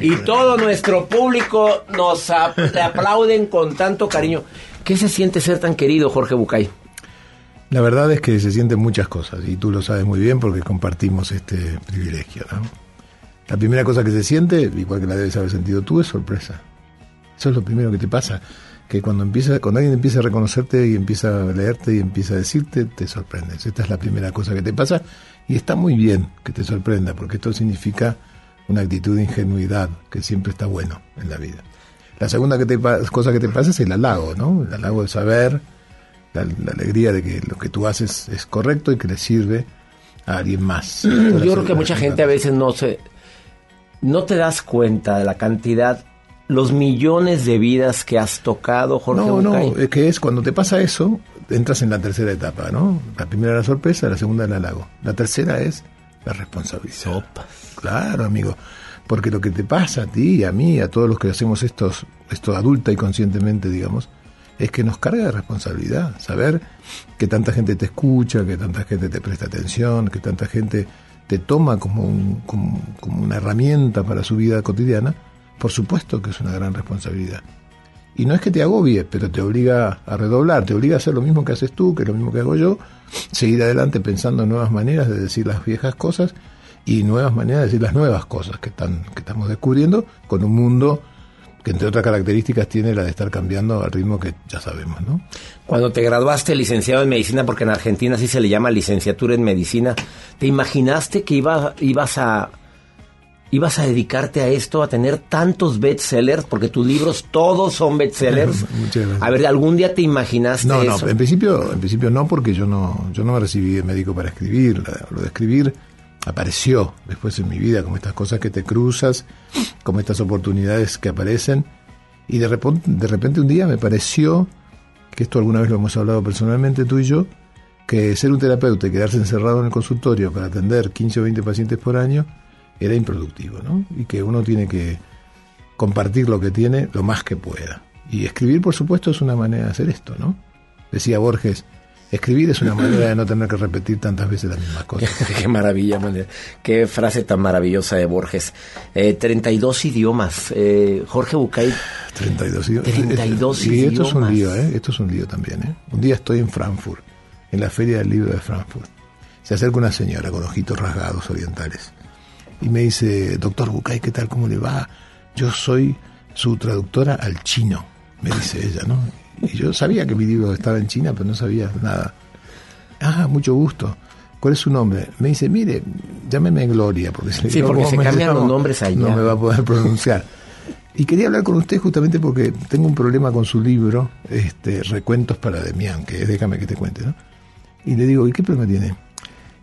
Y todo nuestro público nos aplauden con tanto cariño. ¿Qué se siente ser tan querido, Jorge Bucay? La verdad es que se sienten muchas cosas y tú lo sabes muy bien porque compartimos este privilegio. La primera cosa que se siente, igual que la debes haber sentido tú, es sorpresa. Eso es lo primero que te pasa, que cuando empieza, cuando alguien empieza a reconocerte y empieza a leerte y empieza a decirte, te sorprendes. Esta es la primera cosa que te pasa y está muy bien que te sorprenda porque esto significa una actitud de ingenuidad que siempre está bueno en la vida. La segunda cosa que te pasa es el halago, ¿no? El halago de saber, la, la alegría de que lo que tú haces es correcto y que le sirve a alguien más. [clears throat] Yo creo que mucha gente a veces no se no te das cuenta de la cantidad los millones de vidas que has tocado, Jorge No, no, es que es cuando te pasa eso, entras en la tercera etapa, ¿no? La primera es la sorpresa, la segunda el halago. La tercera es la responsabilidad. Claro, amigo. Porque lo que te pasa a ti, a mí, a todos los que hacemos estos, esto adulta y conscientemente, digamos, es que nos carga de responsabilidad. Saber que tanta gente te escucha, que tanta gente te presta atención, que tanta gente te toma como, un- como, como una herramienta para su vida cotidiana, por supuesto que es una gran responsabilidad. Y no es que te agobie, pero te obliga a redoblar, te obliga a hacer lo mismo que haces tú, que es lo mismo que hago yo, seguir adelante pensando en nuevas maneras de decir las viejas cosas y nuevas maneras de decir las nuevas cosas que, están, que estamos descubriendo con un mundo que entre otras características tiene la de estar cambiando al ritmo que ya sabemos, ¿no? Cuando te graduaste licenciado en medicina, porque en Argentina sí se le llama licenciatura en medicina, ¿te imaginaste que iba, ibas a ibas a dedicarte a esto, a tener tantos bestsellers? Porque tus libros todos son bestsellers. [laughs] A ver, ¿algún día te imaginaste No, eso? no, en principio, en principio no, porque yo no, yo no me recibí de médico para escribir. Lo de escribir apareció después en mi vida, como estas cosas que te cruzas, como estas oportunidades que aparecen. Y de repente, un día me pareció, que esto alguna vez lo hemos hablado personalmente tú y yo, que ser un terapeuta y quedarse encerrado en el consultorio para atender 15 o 20 pacientes por año era improductivo. Y que uno tiene que compartir lo que tiene lo más que pueda. Y escribir, por supuesto, es una manera de hacer esto, ¿no? Decía Borges, escribir es una manera de no tener que repetir tantas veces las mismas cosas. [laughs] Qué maravilla, qué frase tan maravillosa de Borges. Eh, 32 idiomas. Eh, Jorge Bucay. 32 idiomas. 32 y esto es un idiomas. lío, ¿eh? Esto es un lío también, ¿eh? Un día estoy en Frankfurt, en la Feria del Libro de Frankfurt. Se acerca una señora con ojitos rasgados orientales y me dice, doctor Bucay, ¿qué tal? ¿Cómo le va? Yo soy su traductora al chino, me dice ella, ¿no? Y yo sabía que mi libro estaba en China, pero no sabía nada. Ah, mucho gusto. ¿Cuál es su nombre? Me dice, mire, llámeme Gloria, porque si Sí, porque cómo se cambian los nombres allá. No me va a poder pronunciar. Y quería hablar con usted justamente porque tengo un problema con su libro, este, Recuentos para Demián, que es Déjame que te cuente, ¿no? Y le digo, ¿y qué problema tiene?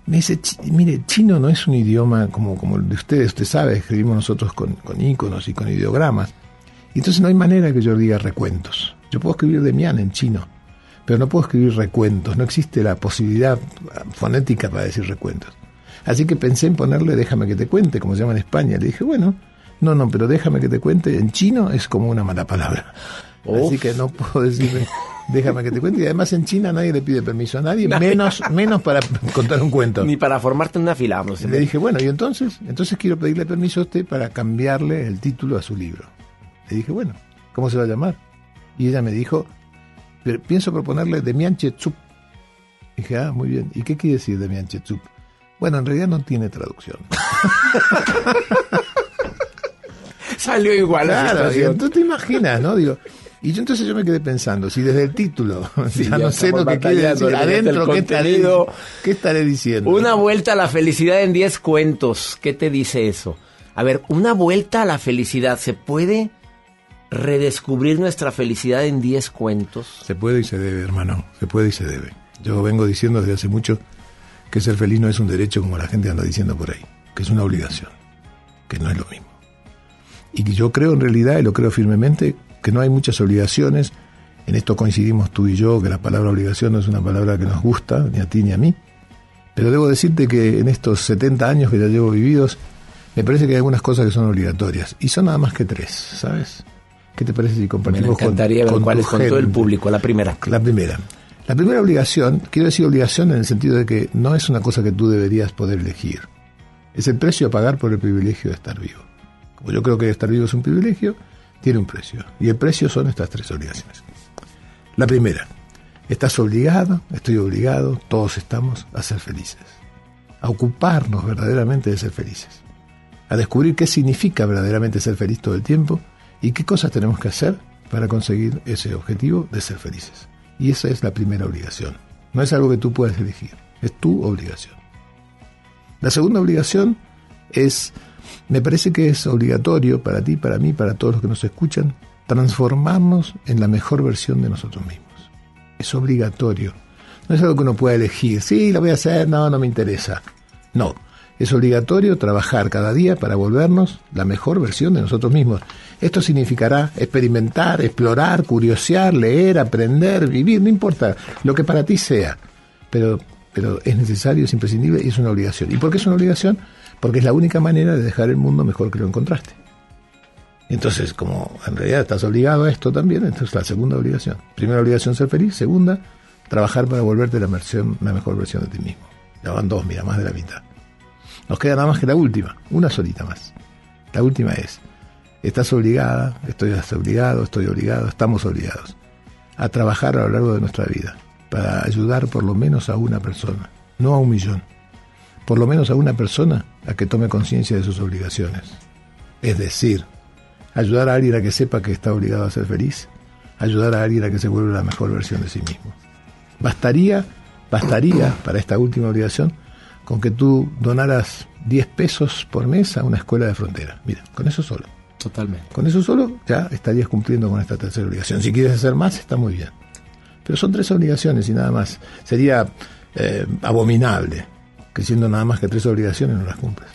Me dice, "Chi- mire, chino no es un idioma como, como el de ustedes, usted sabe, escribimos nosotros con, con íconos y con ideogramas. Y entonces no hay manera que yo diga recuentos. Yo puedo escribir Demián en chino, pero no puedo escribir recuentos, no existe la posibilidad fonética para decir recuentos. Así que pensé en ponerle déjame que te cuente, como se llama en España. Le dije, bueno, no, no, pero déjame que te cuente, en chino es como una mala palabra. Así que no puedo decirle [laughs] déjame que te cuente. Y además en China nadie le pide permiso a nadie, menos, menos para contar un cuento. Ni para formarte una fila. no sé. Le dije, bueno, y entonces, entonces quiero pedirle permiso a usted para cambiarle el título a su libro. Le dije, bueno, ¿cómo se va a llamar? Y ella me dijo, "Pero pienso proponerle Demian Chetsup. Dije, ah, muy bien. ¿Y qué quiere decir Demian Chetsup? Bueno, en realidad no tiene traducción. [laughs] Salió igual la Claro, y entonces te imaginas, ¿no? Digo, Y yo entonces yo me quedé pensando, si desde el título [laughs] Sí, ya no sé lo que quiere decir, adentro, ¿qué estaré. ¿qué estaré diciendo? Una vuelta a la felicidad en 10 cuentos. ¿Qué te dice eso? A ver, una vuelta a la felicidad. ¿Se puede redescubrir nuestra felicidad en 10 cuentos? Se puede y se debe, hermano, se puede y se debe. Yo vengo diciendo desde hace mucho que ser feliz no es un derecho como la gente anda diciendo por ahí, que es una obligación, que no es lo mismo. Y que yo creo en realidad, y lo creo firmemente, que no hay muchas obligaciones. En esto coincidimos tú y yo, que la palabra obligación no es una palabra que nos gusta, ni a ti ni a mí. Pero debo decirte que en estos 70 años que ya llevo vividos, me parece que hay algunas cosas que son obligatorias. Y son nada más que tres, ¿sabes? ¿Qué te parece si Me compartimos con, ver con cuáles tu con todo el público. La primera. La primera. La primera obligación, quiero decir obligación en el sentido de que no es una cosa que tú deberías poder elegir. Es el precio a pagar por el privilegio de estar vivo. Como yo creo que estar vivo es un privilegio, tiene un precio. Y el precio son estas tres obligaciones. La primera, estás obligado, estoy obligado, todos estamos a ser felices. A ocuparnos verdaderamente de ser felices. A descubrir qué significa verdaderamente ser feliz todo el tiempo y qué cosas tenemos que hacer para conseguir ese objetivo de ser felices. Y esa es la primera obligación. No es algo que tú puedas elegir, es tu obligación. La segunda obligación es, me parece que es obligatorio para ti, para mí, para todos los que nos escuchan, transformarnos en la mejor versión de nosotros mismos. Es obligatorio. No es algo que uno pueda elegir. Sí, lo voy a hacer, no, no me interesa. No, es obligatorio trabajar cada día para volvernos la mejor versión de nosotros mismos. Esto significará experimentar, explorar, curiosear, leer, aprender, vivir, no importa lo que para ti sea. Pero, pero es necesario, es imprescindible y es una obligación. ¿Y por qué es una obligación? Porque es la única manera de dejar el mundo mejor que lo encontraste. Entonces, como en realidad estás obligado a esto también, entonces la segunda obligación. Primera obligación ser feliz, segunda, trabajar para volverte la, la mejor versión de ti mismo. Ya van dos, mira, más de la mitad. Nos queda nada más que la última, una solita más. La última es, estás obligada, estoy obligado, estoy obligado, estamos obligados a trabajar a lo largo de nuestra vida para ayudar por lo menos a una persona, no a un millón, por lo menos a una persona a que tome conciencia de sus obligaciones. Es decir, ayudar a alguien a que sepa que está obligado a ser feliz, ayudar a alguien a que se vuelva la mejor versión de sí mismo. Bastaría, bastaría para esta última obligación con que tú donaras 10 pesos por mes a una escuela de frontera. Mira, con eso solo. Totalmente. Con eso solo ya estarías cumpliendo con esta tercera obligación. Si quieres hacer más, está muy bien. Pero son tres obligaciones y nada más. Sería eh, abominable que siendo nada más que tres obligaciones no las cumples.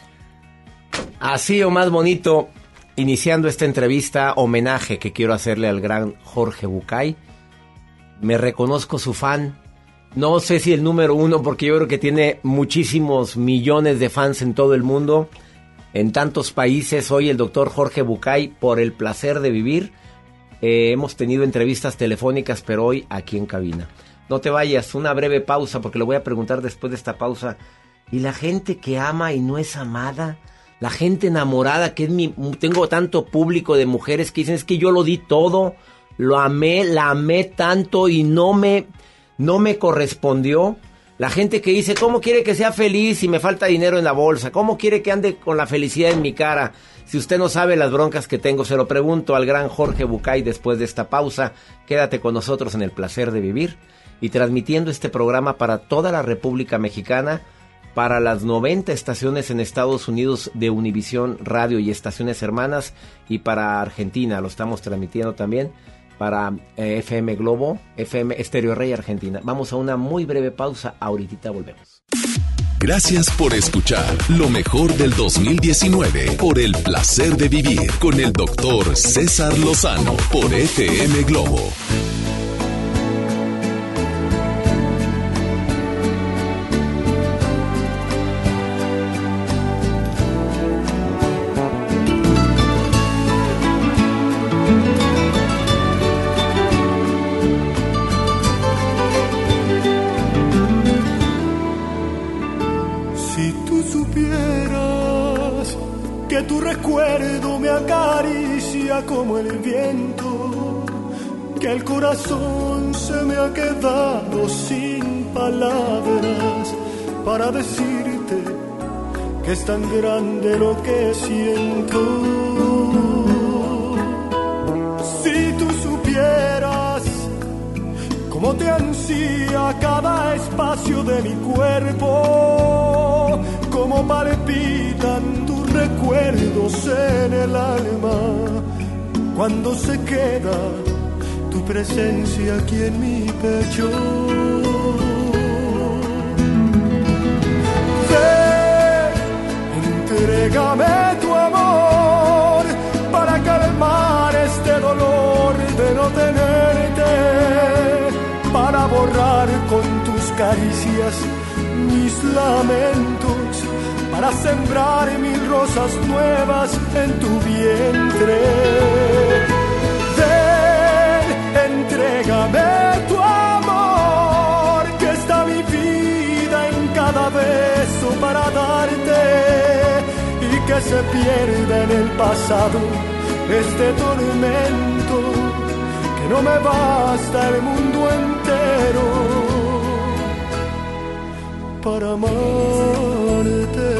Así o más bonito, iniciando esta entrevista, homenaje que quiero hacerle al gran Jorge Bucay. Me reconozco su fan. No sé si el número uno, porque yo creo que tiene muchísimos millones de fans en todo el mundo, en tantos países. Soy el doctor Jorge Bucay por el placer de vivir. Eh, hemos tenido entrevistas telefónicas, pero hoy aquí en cabina. No te vayas, una breve pausa, porque lo voy a preguntar después de esta pausa. ¿Y la gente que ama y no es amada? La gente enamorada, que es mi... Tengo tanto público de mujeres que dicen, es que yo lo di todo, lo amé, la amé tanto y no me, no me correspondió. La gente que dice, ¿cómo quiere que sea feliz si me falta dinero en la bolsa? ¿Cómo quiere que ande con la felicidad en mi cara? Si usted no sabe las broncas que tengo, se lo pregunto al gran Jorge Bucay después de esta pausa. Quédate con nosotros en el placer de vivir y transmitiendo este programa para toda la República Mexicana, para las 90 estaciones en Estados Unidos de Univisión Radio y estaciones hermanas y para Argentina, lo estamos transmitiendo también para eh, FM Globo, FM Estéreo Rey Argentina. Vamos a una muy breve pausa, ahorita volvemos. Gracias por escuchar lo mejor del 2019 por el placer de vivir con el doctor César Lozano por FM Globo. Como el viento, que el corazón se me ha quedado sin palabras para decirte que es tan grande lo que siento. Si tú supieras ansía cada espacio de mi cuerpo, como palpitan tus recuerdos en el alma, cuando se queda tu presencia aquí en mi pecho. Ven, entrégame tu amor para calmar este dolor de no tenerte, para borrar con tus caricias mis lamentos, para sembrar mil rosas nuevas en tu vientre. Ven, entrégame tu amor, que está mi vida en cada beso para darte y que se pierda en el pasado este tormento, que no me basta el mundo entero para amarte.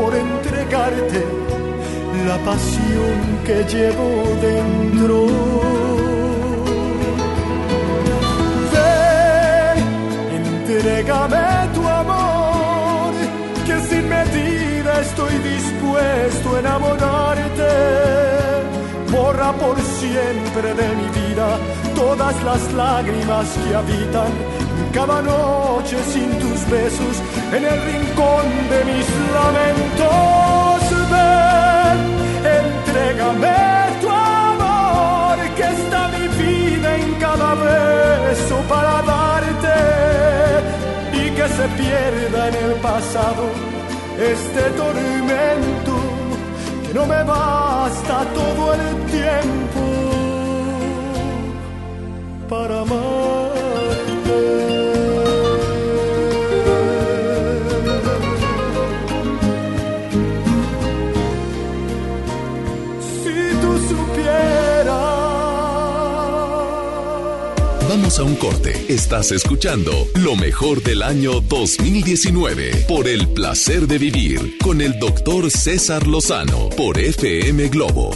por entregarte la pasión que llevo dentro. Ven, entrégame tu amor, que sin medida estoy dispuesto a enamorarte. Borra por siempre de mi vida todas las lágrimas que habitan cada noche sin tus besos en el rincón de mis lamentos. Ven, entrégame tu amor, que está mi vida en cada beso para darte y que se pierda en el pasado este tormento que no me basta todo el tiempo para amarte. Vamos a un corte. Estás escuchando lo mejor del año 2019 por el placer de vivir con el doctor César Lozano por FM Globo.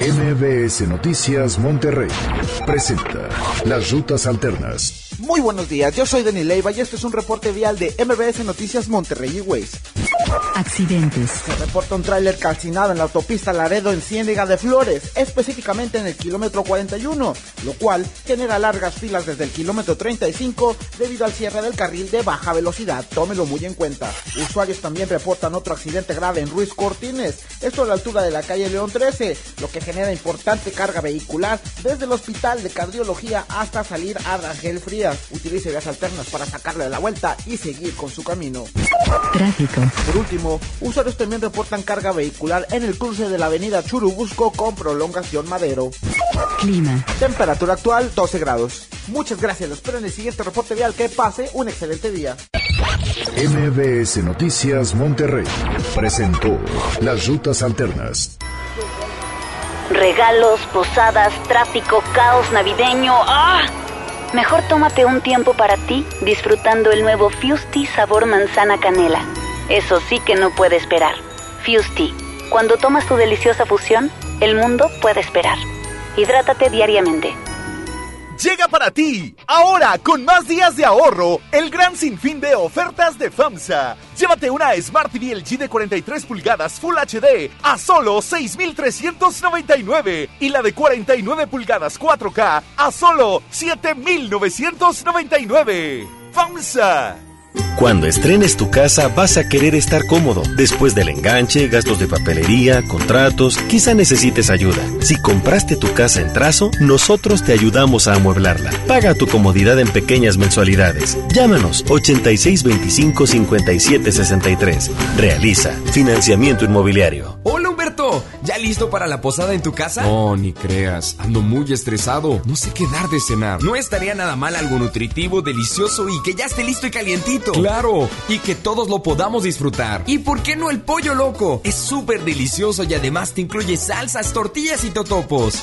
MBS Noticias Monterrey presenta Las Rutas Alternas. Muy buenos días, yo soy Denis Leiva y este es un reporte vial de MBS Noticias Monterrey y Waze. Accidentes. Se reporta un tráiler calcinado en la autopista Laredo en Ciénega de Flores, específicamente en el kilómetro 41, lo cual genera largas filas desde el kilómetro 35 debido al cierre del carril de baja velocidad. Tómelo muy en cuenta. Usuarios también reportan otro accidente grave en Ruiz Cortines, esto a la altura de la calle León 13, lo que genera importante carga vehicular desde el hospital de cardiología hasta salir a Rangel Frías. Utilice vías alternas para sacarle la vuelta y seguir con su camino. Tráfico. Por último, usuarios también reportan carga vehicular en el cruce de la avenida Churubusco con prolongación Madero. Clima. Temperatura actual 12 grados. Muchas gracias, los espero en el siguiente reporte vial. Que pase un excelente día. MBS Noticias Monterrey presentó Las Rutas Alternas. Regalos, posadas, tráfico, caos navideño. ¡Ah! Mejor tómate un tiempo para ti disfrutando el nuevo Fusti sabor manzana canela. Eso sí que no puede esperar. Fusti. Cuando tomas tu deliciosa fusión, el mundo puede esperar. Hidrátate diariamente. Llega para ti, ahora con más días de ahorro, el gran sinfín de ofertas de FAMSA. Llévate una Smart TV LG de 43 pulgadas Full HD a solo 6,399 y la de 49 pulgadas 4K a solo 7,999. FAMSA. Cuando estrenes tu casa vas a querer estar cómodo. Después del enganche, gastos de papelería, contratos, quizá necesites ayuda. Si compraste tu casa en trazo, nosotros te ayudamos a amueblarla. Paga tu comodidad en pequeñas mensualidades. Llámanos 8625 5763. Realiza financiamiento inmobiliario. Hola Humberto, ¿ya listo para la posada en tu casa? No, ni creas, ando muy estresado. No sé qué dar de cenar. No estaría nada mal algo nutritivo, delicioso y que ya esté listo y calientito. Claro, y que todos lo podamos disfrutar. ¿Y por qué no el pollo loco? Es súper delicioso y además te incluye salsas, tortillas y totopos.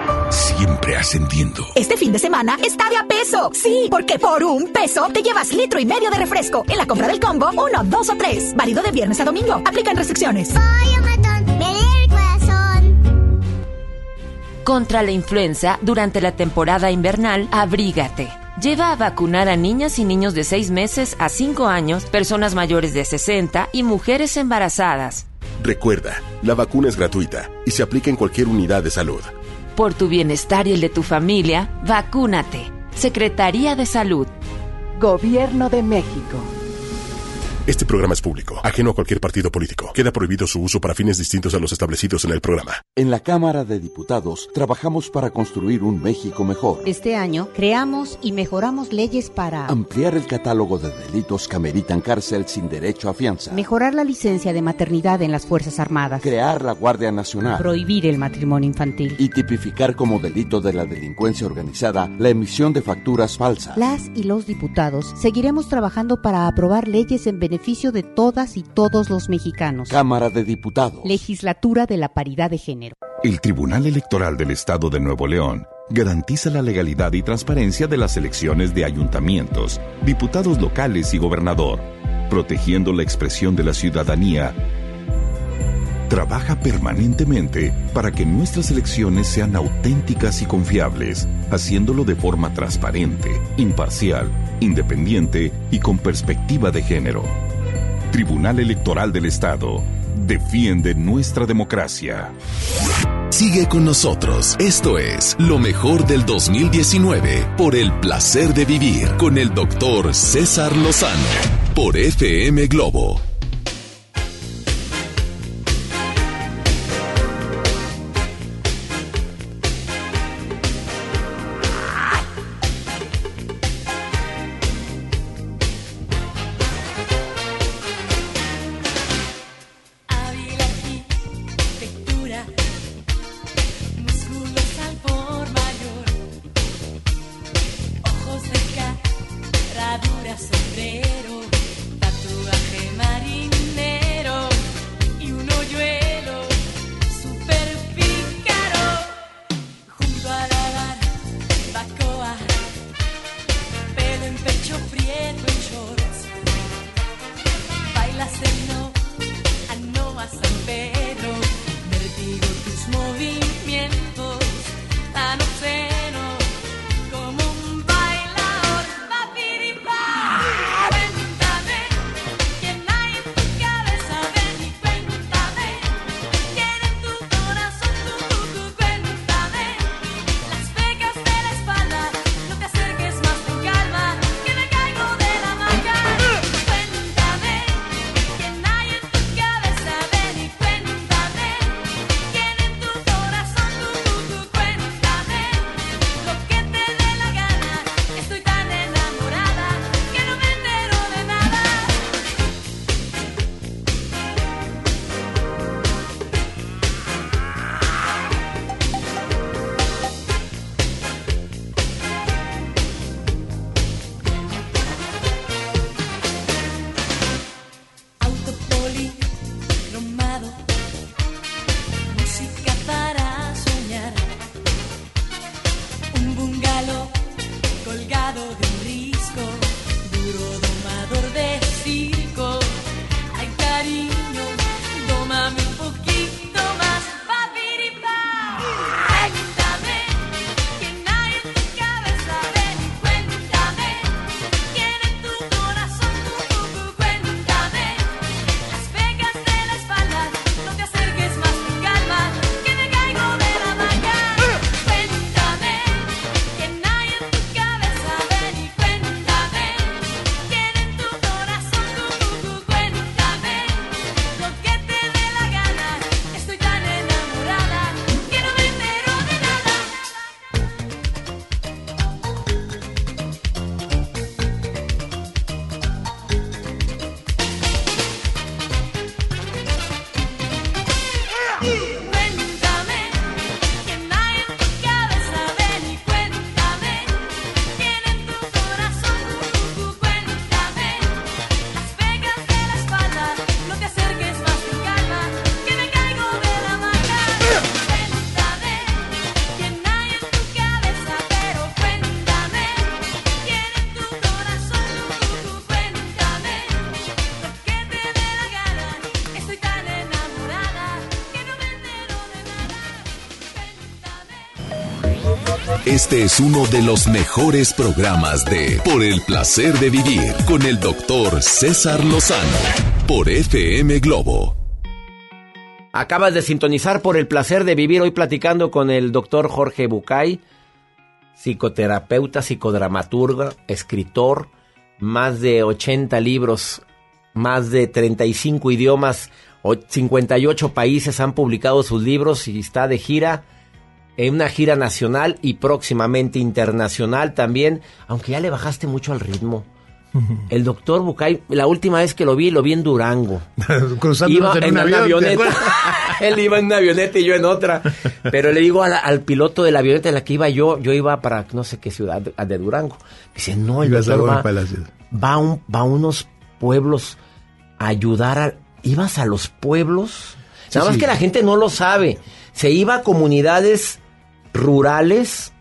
Siempre ascendiendo. Este fin de semana está de a peso. Sí, porque por un peso te llevas litro y medio de refresco. En la compra del combo, uno, dos o tres. Válido de viernes a domingo. Aplican restricciones. Contra la influenza, durante la temporada invernal, abrígate. Lleva a vacunar a niñas y niños de 6 meses a 5 años, personas mayores de 60 y mujeres embarazadas. Recuerda, la vacuna es gratuita y se aplica en cualquier unidad de salud. Por tu bienestar y el de tu familia, vacúnate. Secretaría de Salud. Gobierno de México. Este programa es público, ajeno a cualquier partido político. Queda prohibido su uso para fines distintos a los establecidos en el programa. En la Cámara de Diputados trabajamos para construir un México mejor. Este año creamos y mejoramos leyes para Ampliar el catálogo de delitos que ameritan cárcel sin derecho a fianza. mejorar la licencia de maternidad en las Fuerzas Armadas, Crear la Guardia Nacional. prohibir el matrimonio infantil. Y tipificar como delito de la delincuencia organizada la emisión de facturas falsas. Las y los diputados seguiremos trabajando para aprobar leyes en beneficio de todas y todos los mexicanos. Cámara de Diputados. Legislatura de la Paridad de Género. El Tribunal Electoral del Estado de Nuevo León garantiza la legalidad y transparencia de las elecciones de ayuntamientos, diputados locales y gobernador, protegiendo la expresión de la ciudadanía. Trabaja permanentemente para que nuestras elecciones sean auténticas y confiables, haciéndolo de forma transparente, imparcial, independiente y con perspectiva de género. Tribunal Electoral del Estado. Defiende nuestra democracia. Sigue con nosotros. Esto es lo mejor del 2019 por el placer de vivir con el doctor César Lozano por FM Globo. Este es uno de los mejores programas de Por el placer de vivir con el doctor César Lozano por FM Globo. Acabas de sintonizar por el placer de vivir hoy platicando con el doctor Jorge Bucay, psicoterapeuta, psicodramaturga, escritor, más de 80 libros, más de 35 idiomas, 58 países han publicado sus libros y está de gira en una gira nacional y próximamente internacional también, aunque ya le bajaste mucho al ritmo. [laughs] El doctor Bucay, la última vez que lo vi, lo vi en Durango. [laughs] Cruzando iba en, una avioneta. [laughs] Él iba en una avioneta y yo en otra. Pero le digo al, piloto de la avioneta en la que iba yo, yo iba para no sé qué ciudad de Durango. Dice, no, el doctor va, va, un, va a unos pueblos a ayudar a... ¿Ibas a los pueblos? Nada más que la gente no lo sabe. Se iba a comunidades rurales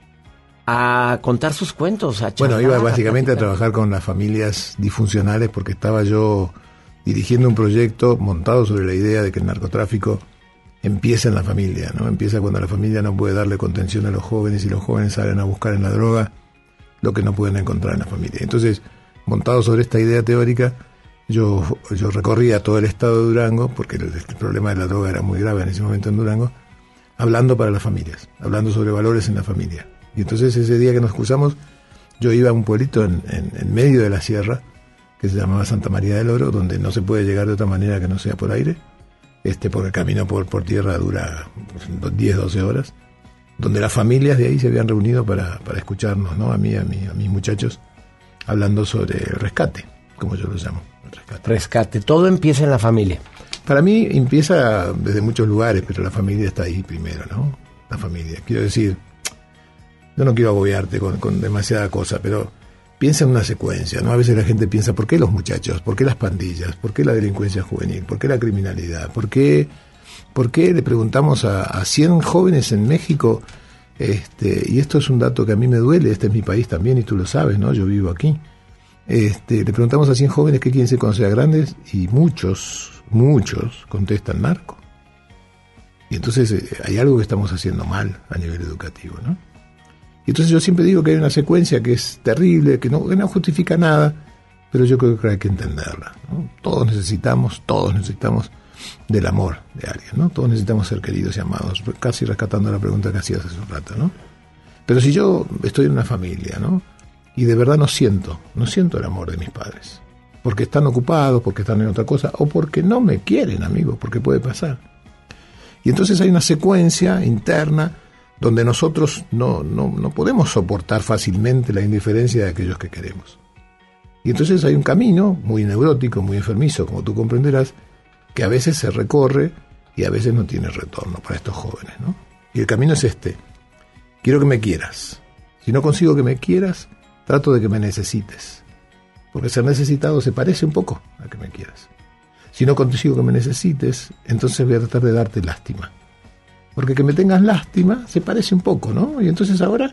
a contar sus cuentos. A bueno, iba básicamente a, trabajar con las familias disfuncionales porque estaba yo dirigiendo un proyecto montado sobre la idea de que el narcotráfico empieza en la familia, ¿no? Empieza cuando la familia no puede darle contención a los jóvenes y los jóvenes salen a buscar en la droga lo que no pueden encontrar en la familia. Entonces, montado sobre esta idea teórica, yo, yo recorría todo el estado de Durango, porque el problema de la droga era muy grave en ese momento en Durango, hablando para las familias, hablando sobre valores en la familia. Y entonces ese día que nos cruzamos, yo iba a un pueblito en, medio de la sierra, que se llamaba Santa María del Oro, donde no se puede llegar de otra manera que no sea por aire, este, porque el camino por, por tierra dura 10, 12 horas, donde las familias de ahí se habían reunido para, para escucharnos, ¿no? a mí, a, mí, a mis muchachos, hablando sobre rescate, como yo lo llamo. Rescate. rescate. Todo empieza en la familia. Para mí empieza desde muchos lugares, pero la familia está ahí primero, ¿no? La familia. Quiero decir, yo no quiero agobiarte con, demasiada cosa, pero piensa en una secuencia, ¿no? A veces la gente piensa, ¿por qué los muchachos? ¿Por qué las pandillas? ¿Por qué la delincuencia juvenil? ¿Por qué la criminalidad? ¿Por qué, por qué le preguntamos a, a 100 jóvenes en México, este, y esto es un dato que a mí me duele, este es mi país también y tú lo sabes, ¿no? Yo vivo aquí. Este, le preguntamos a 100 jóvenes qué quieren ser cuando sean grandes y muchos, muchos contestan narco. Y entonces eh, hay algo que estamos haciendo mal a nivel educativo, ¿no? Y entonces yo siempre digo que hay una secuencia que es terrible, que no, que no justifica nada, pero yo creo que hay que entenderla. Todos necesitamos, todos necesitamos del amor de alguien, ¿no? Todos necesitamos ser queridos y amados, casi rescatando la pregunta que hacías hace un rato, ¿no? Pero si yo estoy en una familia, ¿no? Y de verdad no siento, no siento el amor de mis padres, porque están ocupados, porque están en otra cosa, o porque no me quieren, amigos, porque puede pasar. Y entonces hay una secuencia interna donde nosotros no, no, no podemos soportar fácilmente la indiferencia de aquellos que queremos. Y entonces hay un camino muy neurótico, muy enfermizo, como tú comprenderás, que a veces se recorre y a veces no tiene retorno para estos jóvenes. ¿no? Y el camino es este. Quiero que me quieras. Si no consigo que me quieras, trato de que me necesites. Porque ser necesitado se parece un poco a que me quieras. Si no consigo que me necesites, entonces voy a tratar de darte lástima. Porque que me tengas lástima se parece un poco, ¿no? Y entonces ahora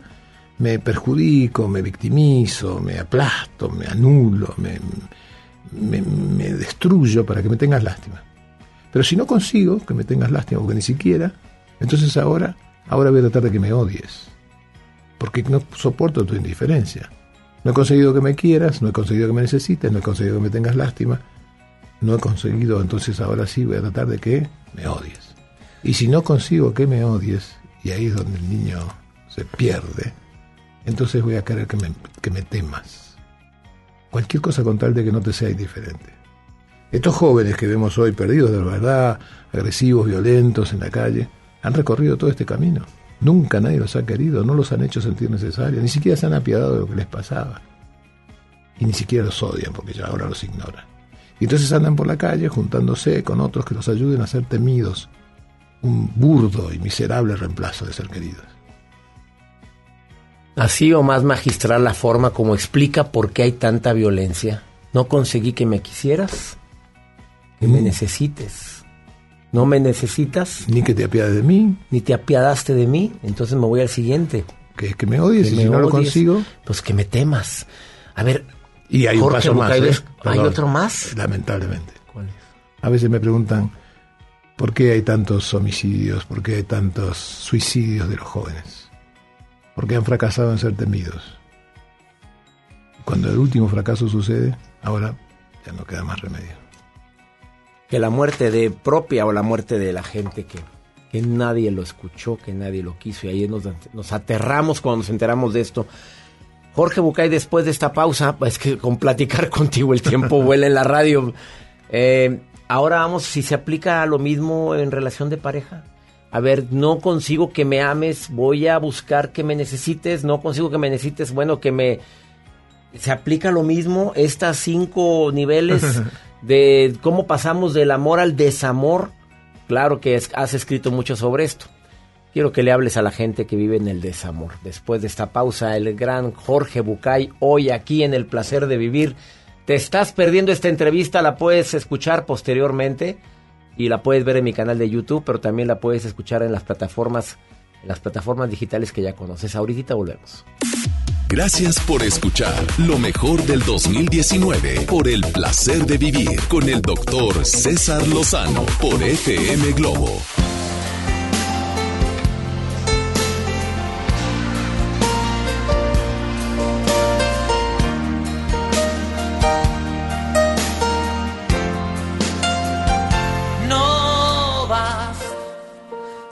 me perjudico, me victimizo, me aplasto, me anulo, me, destruyo para que me tengas lástima. Pero si no consigo que me tengas lástima, porque ni siquiera, entonces ahora, ahora voy a tratar de que me odies. Porque no soporto tu indiferencia. No he conseguido que me quieras, no he conseguido que me necesites, no he conseguido que me tengas lástima. No he conseguido, entonces ahora sí voy a tratar de que me odies. Y si no consigo que me odies, y ahí es donde el niño se pierde, entonces voy a querer que me, que me temas. Cualquier cosa con tal de que no te sea indiferente. Estos jóvenes que vemos hoy perdidos de verdad, agresivos, violentos en la calle, han recorrido todo este camino. Nunca nadie los ha querido, no los han hecho sentir necesarios, ni siquiera se han apiadado de lo que les pasaba. Y ni siquiera los odian porque ya ahora los ignoran. Y entonces andan por la calle juntándose con otros que los ayuden a ser temidos. Un burdo y miserable reemplazo de ser queridos. Así o más magistral la forma como explica por qué hay tanta violencia. No conseguí que me quisieras, que me mm. necesites. No me necesitas. Ni que te apiades de mí. Ni te apiadaste de mí. Entonces me voy al siguiente. Que es que me odies y si no lo consigo. Pues que me temas. A ver. Y hay un paso más. ¿eh? ¿Hay otro más? Lamentablemente. ¿Cuál es? A veces me preguntan por qué hay tantos homicidios, por qué hay tantos suicidios de los jóvenes porque han fracasado en ser temidos. Cuando el último fracaso sucede, ahora ya no queda más remedio. Que la muerte de propia o la muerte de la gente que, que nadie lo escuchó, que nadie lo quiso y ahí nos, nos aterramos cuando nos enteramos de esto. Jorge Bucay, después de esta pausa, es que con platicar [laughs] contigo el tiempo vuela en la radio. Eh, ahora vamos, si se aplica lo mismo en relación de pareja a ver, no consigo que me ames, voy a buscar que me necesites, no consigo que me necesites, bueno, que me... Se aplica lo mismo, estas cinco niveles [laughs] de cómo pasamos del amor al desamor. Claro que has escrito mucho sobre esto. Quiero que le hables a la gente que vive en el desamor. Después de esta pausa, el gran Jorge Bucay, hoy aquí en El Placer de Vivir. Te estás perdiendo esta entrevista, la puedes escuchar posteriormente y la puedes ver en mi canal de YouTube, pero también la puedes escuchar en las plataformas, en las plataformas digitales que ya conoces. Ahorita volvemos. Gracias por escuchar lo mejor del 2019 por el placer de vivir con el doctor César Lozano por FM Globo.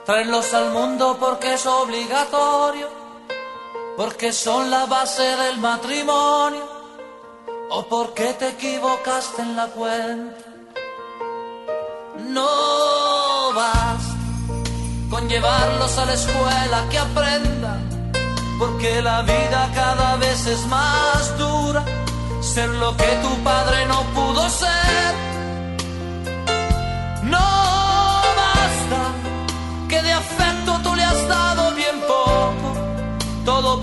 Traerlos al mundo porque es obligatorio, porque son la base del matrimonio, o porque te equivocaste en la cuenta. No vas con llevarlos a la escuela que aprendan, porque la vida cada vez es más dura, ser lo que tu padre no pudo ser.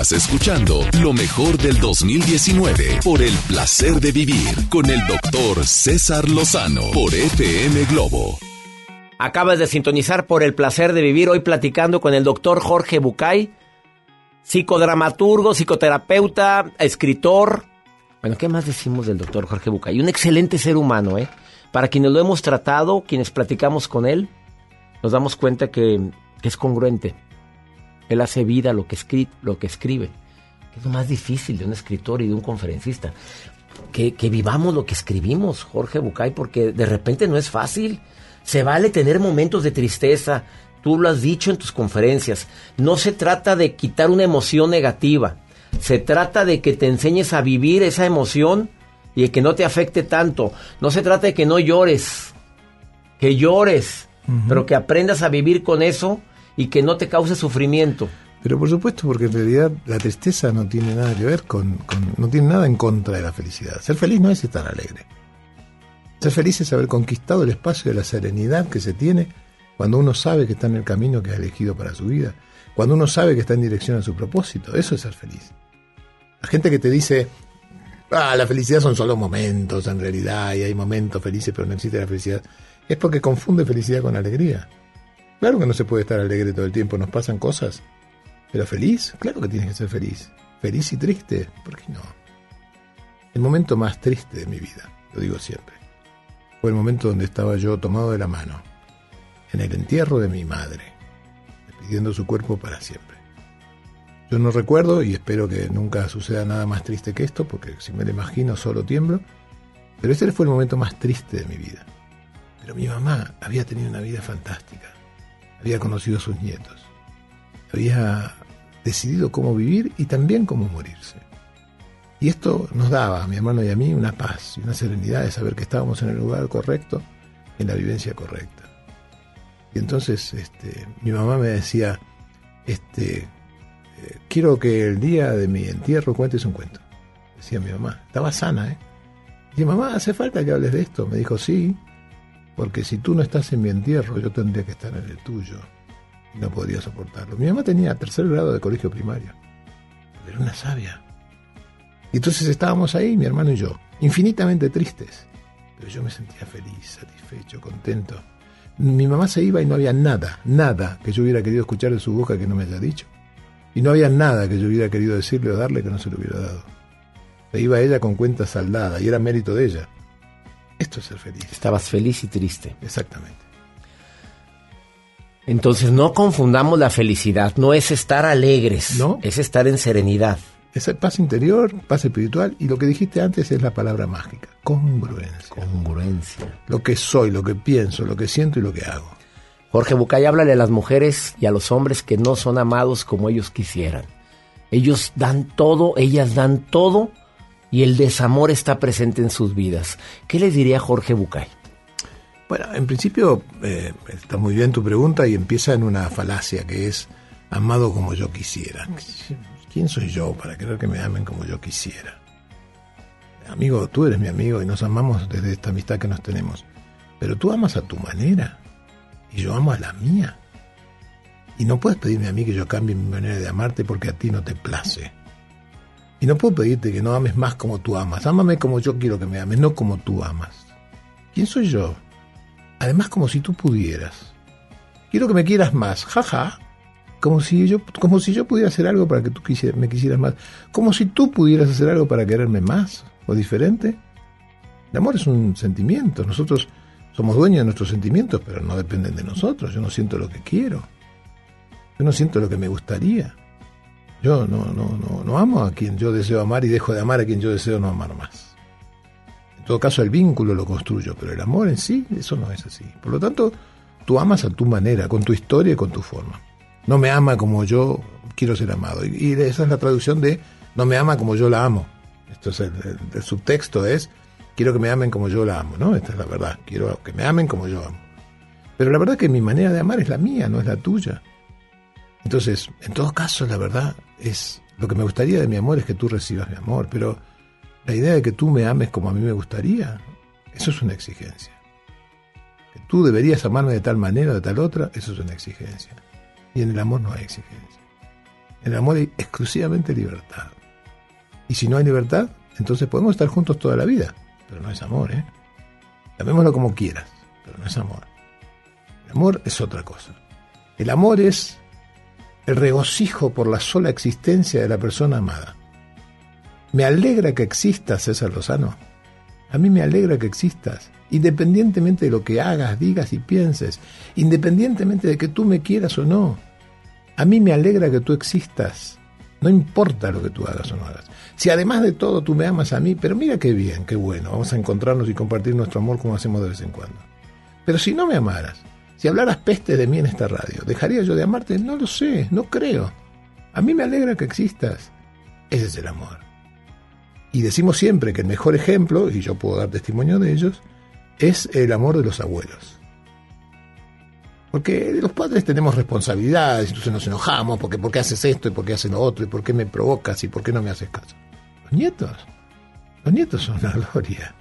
Estás escuchando lo mejor del 2019 por el placer de vivir con el doctor César Lozano por FM Globo. Acabas de sintonizar por el placer de vivir hoy platicando con el doctor Jorge Bucay, psicodramaturgo, psicoterapeuta, escritor. Bueno, ¿qué más decimos del doctor Jorge Bucay? Un excelente ser humano, ¿eh? Para quienes lo hemos tratado, quienes platicamos con él, nos damos cuenta que es congruente. Él hace vida lo que, escri lo que escribe. Es lo más difícil de un escritor y de un conferencista. Que, que vivamos lo que escribimos, Jorge Bucay, porque de repente no es fácil. Se vale tener momentos de tristeza. Tú lo has dicho en tus conferencias. No se trata de quitar una emoción negativa. Se trata de que te enseñes a vivir esa emoción y de que no te afecte tanto. No se trata de que no llores. Que llores. Uh -huh. Pero que aprendas a vivir con eso y que no te cause sufrimiento. Pero por supuesto, porque en realidad la tristeza no tiene nada que ver con, no tiene nada en contra de la felicidad. Ser feliz no es estar alegre. Ser feliz es haber conquistado el espacio de la serenidad que se tiene cuando uno sabe que está en el camino que ha elegido para su vida, cuando uno sabe que está en dirección a su propósito. Eso es ser feliz. La gente que te dice, ah, la felicidad son solo momentos en realidad, y hay momentos felices, pero no existe la felicidad, es porque confunde felicidad con alegría. Claro que no se puede estar alegre todo el tiempo, nos pasan cosas. Pero feliz, claro que tienes que ser feliz. Feliz y triste, ¿por qué no? El momento más triste de mi vida, lo digo siempre, fue el momento donde estaba yo tomado de la mano, en el entierro de mi madre, despidiendo su cuerpo para siempre. Yo no recuerdo y espero que nunca suceda nada más triste que esto, porque si me lo imagino solo tiemblo, pero ese fue el momento más triste de mi vida. Pero mi mamá había tenido una vida fantástica había conocido a sus nietos, había decidido cómo vivir y también cómo morirse. Y esto nos daba a mi hermano y a mí una paz y una serenidad de saber que estábamos en el lugar correcto, en la vivencia correcta. Y entonces este, mi mamá me decía, este, eh, quiero que el día de mi entierro cuentes un cuento. Decía mi mamá, estaba sana, ¿eh? Y mamá, ¿hace falta que hables de esto? Me dijo, sí, porque si tú no estás en mi entierro, yo tendría que estar en el tuyo. Y no podría soportarlo. Mi mamá tenía tercer grado de colegio primario. Era una sabia. Y entonces estábamos ahí, mi hermano y yo, infinitamente tristes. Pero yo me sentía feliz, satisfecho, contento. Mi mamá se iba y no había nada, nada que yo hubiera querido escuchar de su boca que no me haya dicho. Y no había nada que yo hubiera querido decirle o darle que no se lo hubiera dado. Se iba ella con cuenta saldada y era mérito de ella. Esto es ser feliz. Estabas feliz y triste. Exactamente. Entonces no confundamos la felicidad, no es estar alegres, no. es estar en serenidad. Es paz interior, paz espiritual y lo que dijiste antes es la palabra mágica, congruencia. Congruencia. Lo que soy, lo que pienso, lo que siento y lo que hago. Jorge Bucay, háblale a las mujeres y a los hombres que no son amados como ellos quisieran. Ellos dan todo, ellas dan todo y el desamor está presente en sus vidas. ¿Qué les diría Jorge Bucay? Bueno, en principio eh, está muy bien tu pregunta y empieza en una falacia que es amado como yo quisiera. ¿Quién soy yo para querer que me amen como yo quisiera? Amigo, tú eres mi amigo y nos amamos desde esta amistad que nos tenemos. Pero tú amas a tu manera y yo amo a la mía. Y no puedes pedirme a mí que yo cambie mi manera de amarte porque a ti no te place. Y no puedo pedirte que no ames más como tú amas. Ámame como yo quiero que me ames, no como tú amas. ¿Quién soy yo? Además, como si tú pudieras. Quiero que me quieras más. Jaja como si yo, como si yo pudiera hacer algo para que tú me quisieras más, como si tú pudieras hacer algo para quererme más o diferente. El amor es un sentimiento, nosotros somos dueños de nuestros sentimientos, pero no dependen de nosotros, yo no siento lo que quiero, yo no siento lo que me gustaría. Yo no, no, no, no amo a quien yo deseo amar y dejo de amar a quien yo deseo no amar más. En todo caso, el vínculo lo construyo, pero el amor en sí, eso no es así. Por lo tanto, tú amas a tu manera, con tu historia y con tu forma no me ama como yo quiero ser amado. Y, esa es la traducción de no me ama como yo la amo. Esto es el, subtexto es quiero que me amen como yo la amo, ¿no? Esta es la verdad. Quiero que me amen como yo amo. Pero la verdad es que mi manera de amar es la mía, no es la tuya. Entonces, en todo caso, la verdad es lo que me gustaría de mi amor es que tú recibas mi amor, pero la idea de que tú me ames como a mí me gustaría, eso es una exigencia. Que tú deberías amarme de tal manera o de tal otra, eso es una exigencia. Y en el amor no hay exigencia. En el amor hay exclusivamente libertad. Y si no hay libertad, entonces podemos estar juntos toda la vida. Pero no es amor, ¿eh? Llamémoslo como quieras, pero no es amor. El amor es otra cosa. El amor es el regocijo por la sola existencia de la persona amada. Me alegra que existas, César Lozano. A mí me alegra que existas independientemente de lo que hagas, digas y pienses, independientemente de que tú me quieras o no. A mí me alegra que tú existas. No importa lo que tú hagas o no hagas. Si además de todo tú me amas a mí, pero mira qué bien, qué bueno, vamos a encontrarnos y compartir nuestro amor como hacemos de vez en cuando. Pero si no me amaras, si hablaras peste de mí en esta radio, ¿dejaría yo de amarte? No lo sé, no creo. A mí me alegra que existas. Ese es el amor. Y decimos siempre que el mejor ejemplo, y yo puedo dar testimonio de ellos, es el amor de los abuelos. Porque los padres tenemos responsabilidades, entonces nos enojamos, porque ¿por qué haces esto y por qué haces lo otro y por qué me provocas y por qué no me haces caso? Los nietos, los nietos son una gloria.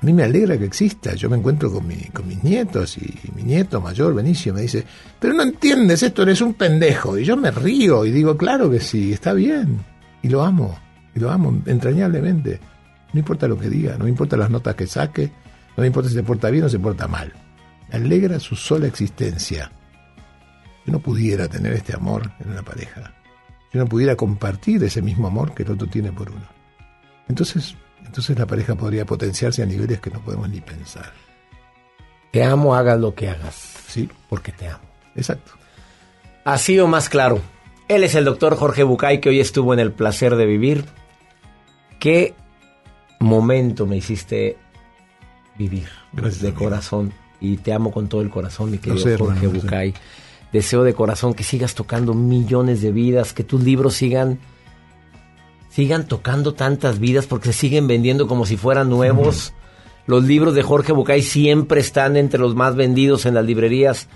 A mí me alegra que exista. Yo me encuentro con, mi, mis nietos y mi nieto mayor, Benicio, me dice, pero no entiendes esto, eres un pendejo. Y yo me río y digo, claro que sí, está bien. Y lo amo, y lo amo entrañablemente. No importa lo que diga, no importa las notas que saque, no me importa si se porta bien o se porta mal. Me alegra su sola existencia. Yo no pudiera tener este amor en una pareja. Yo no pudiera compartir ese mismo amor que el otro tiene por uno. Entonces, entonces la pareja podría potenciarse a niveles que no podemos ni pensar. Te amo, hagas lo que hagas. Sí. Porque te amo. Exacto. Así o más claro. Él es el doctor Jorge Bucay, que hoy estuvo en el placer de vivir. ¿Qué momento me hiciste vivir de corazón y te amo con todo el corazón, mi querido Jorge Bucay. deseo de corazón que sigas tocando millones de vidas, que tus libros sigan sigan tocando tantas vidas porque se siguen vendiendo como si fueran nuevos. Los libros de Jorge Bucay siempre están entre los más vendidos en las librerías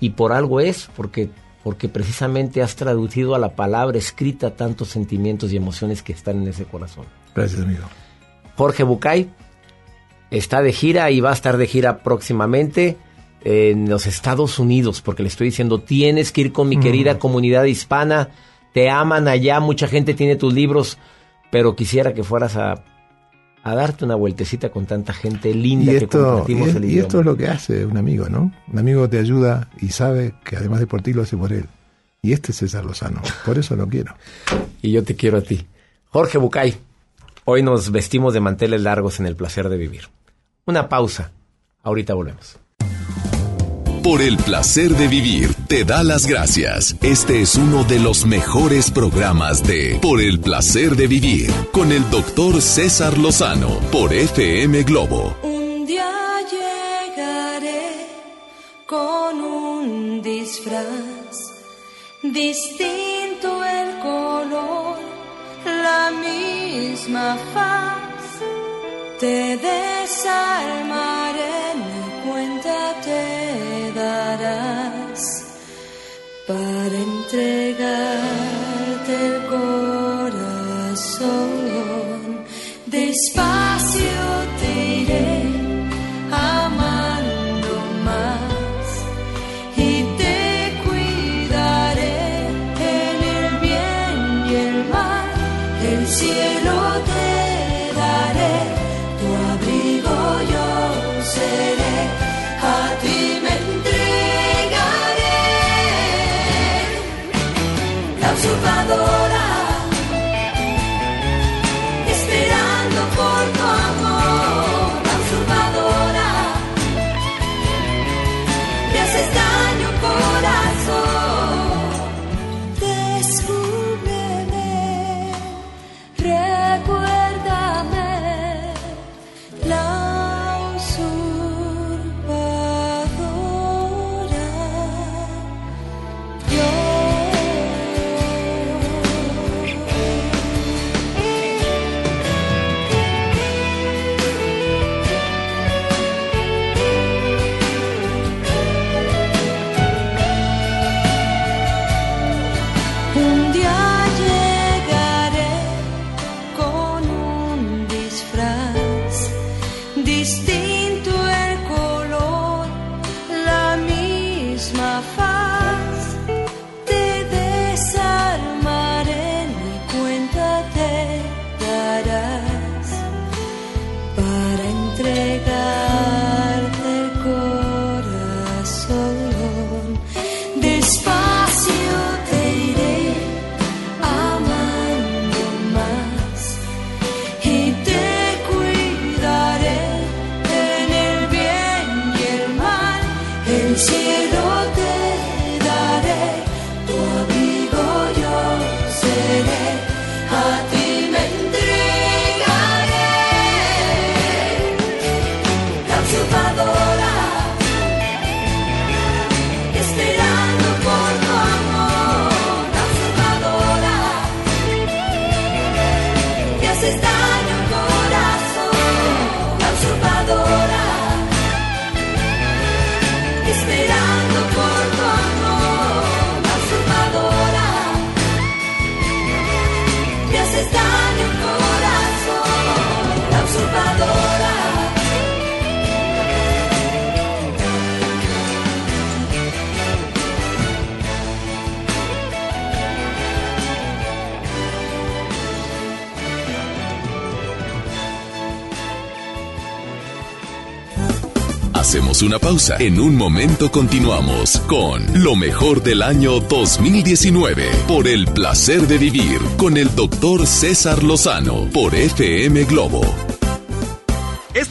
y por algo es, porque porque precisamente has traducido a la palabra escrita tantos sentimientos y emociones que están en ese corazón. Gracias, amigo. Jorge Bucay está de gira y va a estar de gira próximamente en los Estados Unidos, porque le estoy diciendo, tienes que ir con mi querida comunidad hispana, te aman allá, mucha gente tiene tus libros, pero quisiera que fueras a a darte una vueltecita con tanta gente linda que compartimos el idioma. Y esto es lo que hace un amigo, ¿no? Un amigo te ayuda y sabe que además de por ti lo hace por él. Y este es César Lozano, por eso lo quiero. y yo te quiero a ti. Jorge Bucay, hoy nos vestimos de manteles largos en el placer de vivir. Una pausa, ahorita volvemos por el placer de vivir te da las gracias. Este es uno de los mejores programas de Por el placer de vivir con el doctor César Lozano por FM Globo. Un día llegaré con un disfraz, distinto el color, la misma faz, te desarmaré, para pausa. En un momento continuamos con lo mejor del año 2019 por el placer de vivir con el doctor César Lozano por FM Globo.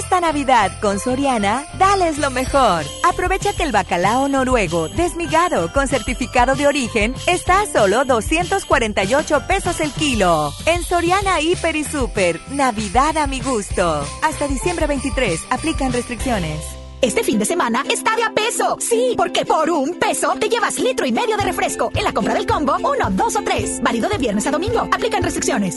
Esta Navidad con Soriana, dales lo mejor. Aprovecha que el bacalao noruego desmigado con certificado de origen está a solo 248 pesos el kilo. En Soriana Hiper y Super, Navidad a mi gusto. Hasta diciembre 23, aplican restricciones. Este fin de semana está de a peso. Sí, porque por un peso te llevas litro y medio de refresco. En la compra del combo, uno, dos o tres. Válido de viernes a domingo. Aplican restricciones.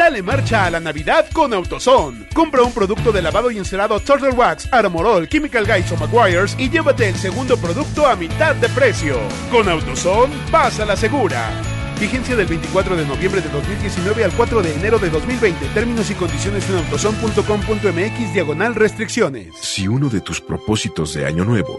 Dale marcha a la Navidad con AutoZone. Compra un producto de lavado y encerado Turtle Wax, Armorol, Chemical Guys o Maguires y llévate el segundo producto a mitad de precio. Con AutoZone, vas a la segura. Vigencia del 24 de noviembre de 2019 al 4 de enero de 2020. Términos y condiciones en autozone.com.mx diagonal restricciones. Si uno de tus propósitos de año nuevo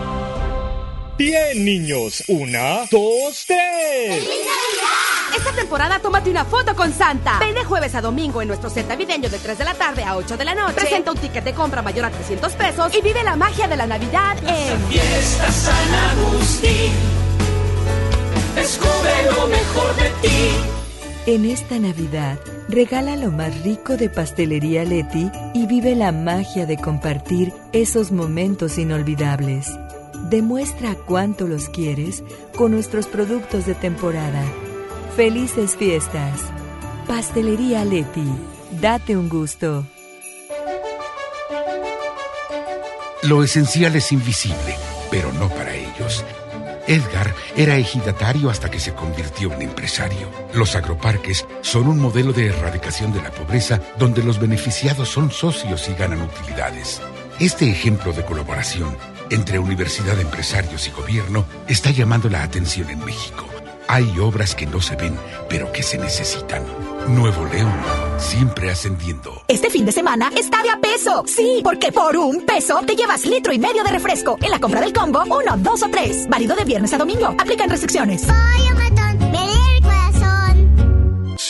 Bien, niños. Una, dos, tres. Esta temporada tómate una foto con Santa. Ven de jueves a domingo en nuestro set navideño de 3 de la tarde a 8 de la noche. Presenta un ticket de compra mayor a 300 pesos y vive la magia de la Navidad en Fiesta San Agustín. Descubre lo mejor de ti. En esta Navidad, regala lo más rico de Pastelería Leti y vive la magia de compartir esos momentos inolvidables. Demuestra cuánto los quieres con nuestros productos de temporada. Felices fiestas. Pastelería Leti. Date un gusto. Lo esencial es invisible, pero no para ellos. Edgar era ejidatario hasta que se convirtió en empresario. Los agroparques son un modelo de erradicación de la pobreza donde los beneficiados son socios y ganan utilidades. Este ejemplo de colaboración entre universidad, empresarios y gobierno está llamando la atención en México. Hay obras que no se ven, pero que se necesitan. Nuevo León, siempre ascendiendo. Este fin de semana está de a peso. Sí, porque por un peso te llevas litro y medio de refresco. En la compra del combo, uno, dos o tres. Válido de viernes a domingo. Aplican restricciones.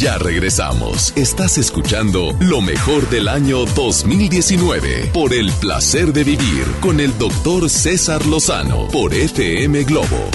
Ya regresamos. Estás escuchando lo mejor del año 2019 por el placer de vivir con el doctor César Lozano por FM Globo.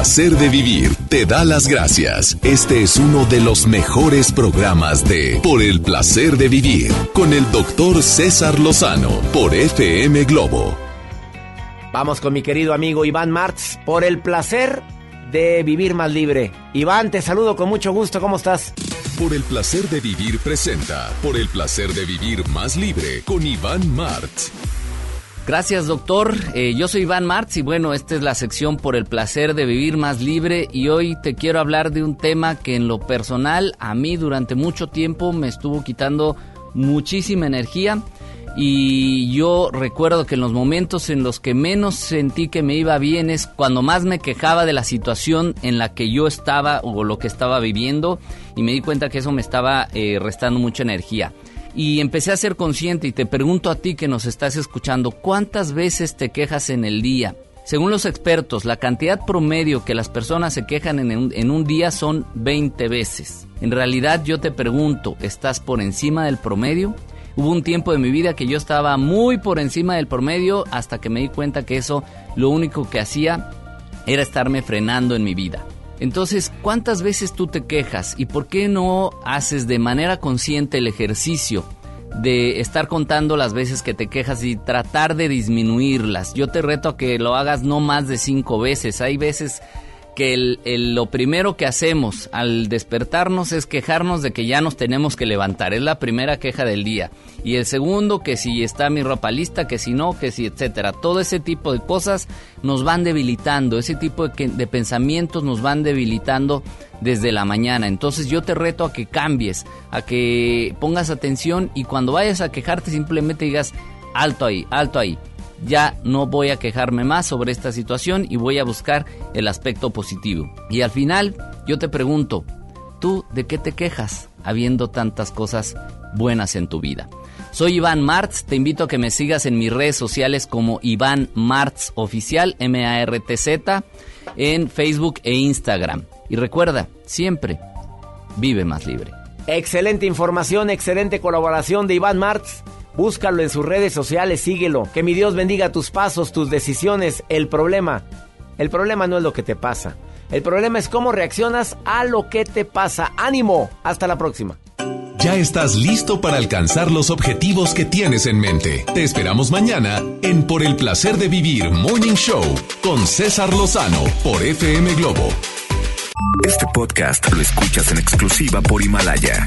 Placer de vivir, te da las gracias. Este es uno de los mejores programas de Por el placer de vivir con el doctor César Lozano por FM Globo. Vamos con mi querido amigo Iván Martz por el placer de vivir más libre. Iván, te saludo con mucho gusto, ¿cómo estás? Por el placer de vivir presenta Por el placer de vivir más libre con Iván Martz. Gracias, doctor. Eh, yo soy Iván Martz y bueno, esta es la sección por el placer de vivir más libre y hoy te quiero hablar de un tema que en lo personal a mí durante mucho tiempo me estuvo quitando muchísima energía y yo recuerdo que en los momentos en los que menos sentí que me iba bien es cuando más me quejaba de la situación en la que yo estaba o lo que estaba viviendo y me di cuenta que eso me estaba eh, restando mucha energía. Y empecé a ser consciente y te pregunto a ti que nos estás escuchando, ¿cuántas veces te quejas en el día? Según los expertos, la cantidad promedio que las personas se quejan en un, día son 20 veces. En realidad yo te pregunto, ¿estás por encima del promedio? Hubo un tiempo de mi vida que yo estaba muy por encima del promedio hasta que me di cuenta que eso lo único que hacía era estarme frenando en mi vida. Entonces, ¿cuántas veces tú te quejas y por qué no haces de manera consciente el ejercicio de estar contando las veces que te quejas y tratar de disminuirlas? Yo te reto a que lo hagas no más de cinco veces. Hay veces que el, lo primero que hacemos al despertarnos es quejarnos de que ya nos tenemos que levantar. Es la primera queja del día. Y el segundo, que si está mi ropa lista, que si no, que si, etcétera. Todo ese tipo de cosas nos van debilitando. Ese tipo de, de pensamientos nos van debilitando desde la mañana. Entonces yo te reto a que cambies, a que pongas atención y cuando vayas a quejarte simplemente digas, alto ahí, alto ahí ya no voy a quejarme más sobre esta situación y voy a buscar el aspecto positivo. Y al final yo te pregunto, ¿tú de qué te quejas habiendo tantas cosas buenas en tu vida? Soy Iván Martz, te invito a que me sigas en mis redes sociales como Iván Martz Oficial, M-A-R-T-Z, en Facebook e Instagram. Y recuerda, siempre vive más libre. Excelente información, excelente colaboración de Iván Martz. Búscalo en sus redes sociales, síguelo. Que mi Dios bendiga tus pasos, tus decisiones. El problema, el problema no es lo que te pasa. El problema es cómo reaccionas a lo que te pasa. Ánimo, hasta la próxima. Ya estás listo para alcanzar los objetivos que tienes en mente. Te esperamos mañana en Por el placer de vivir Morning Show con César Lozano por FM Globo. Este podcast lo escuchas en exclusiva por Himalaya.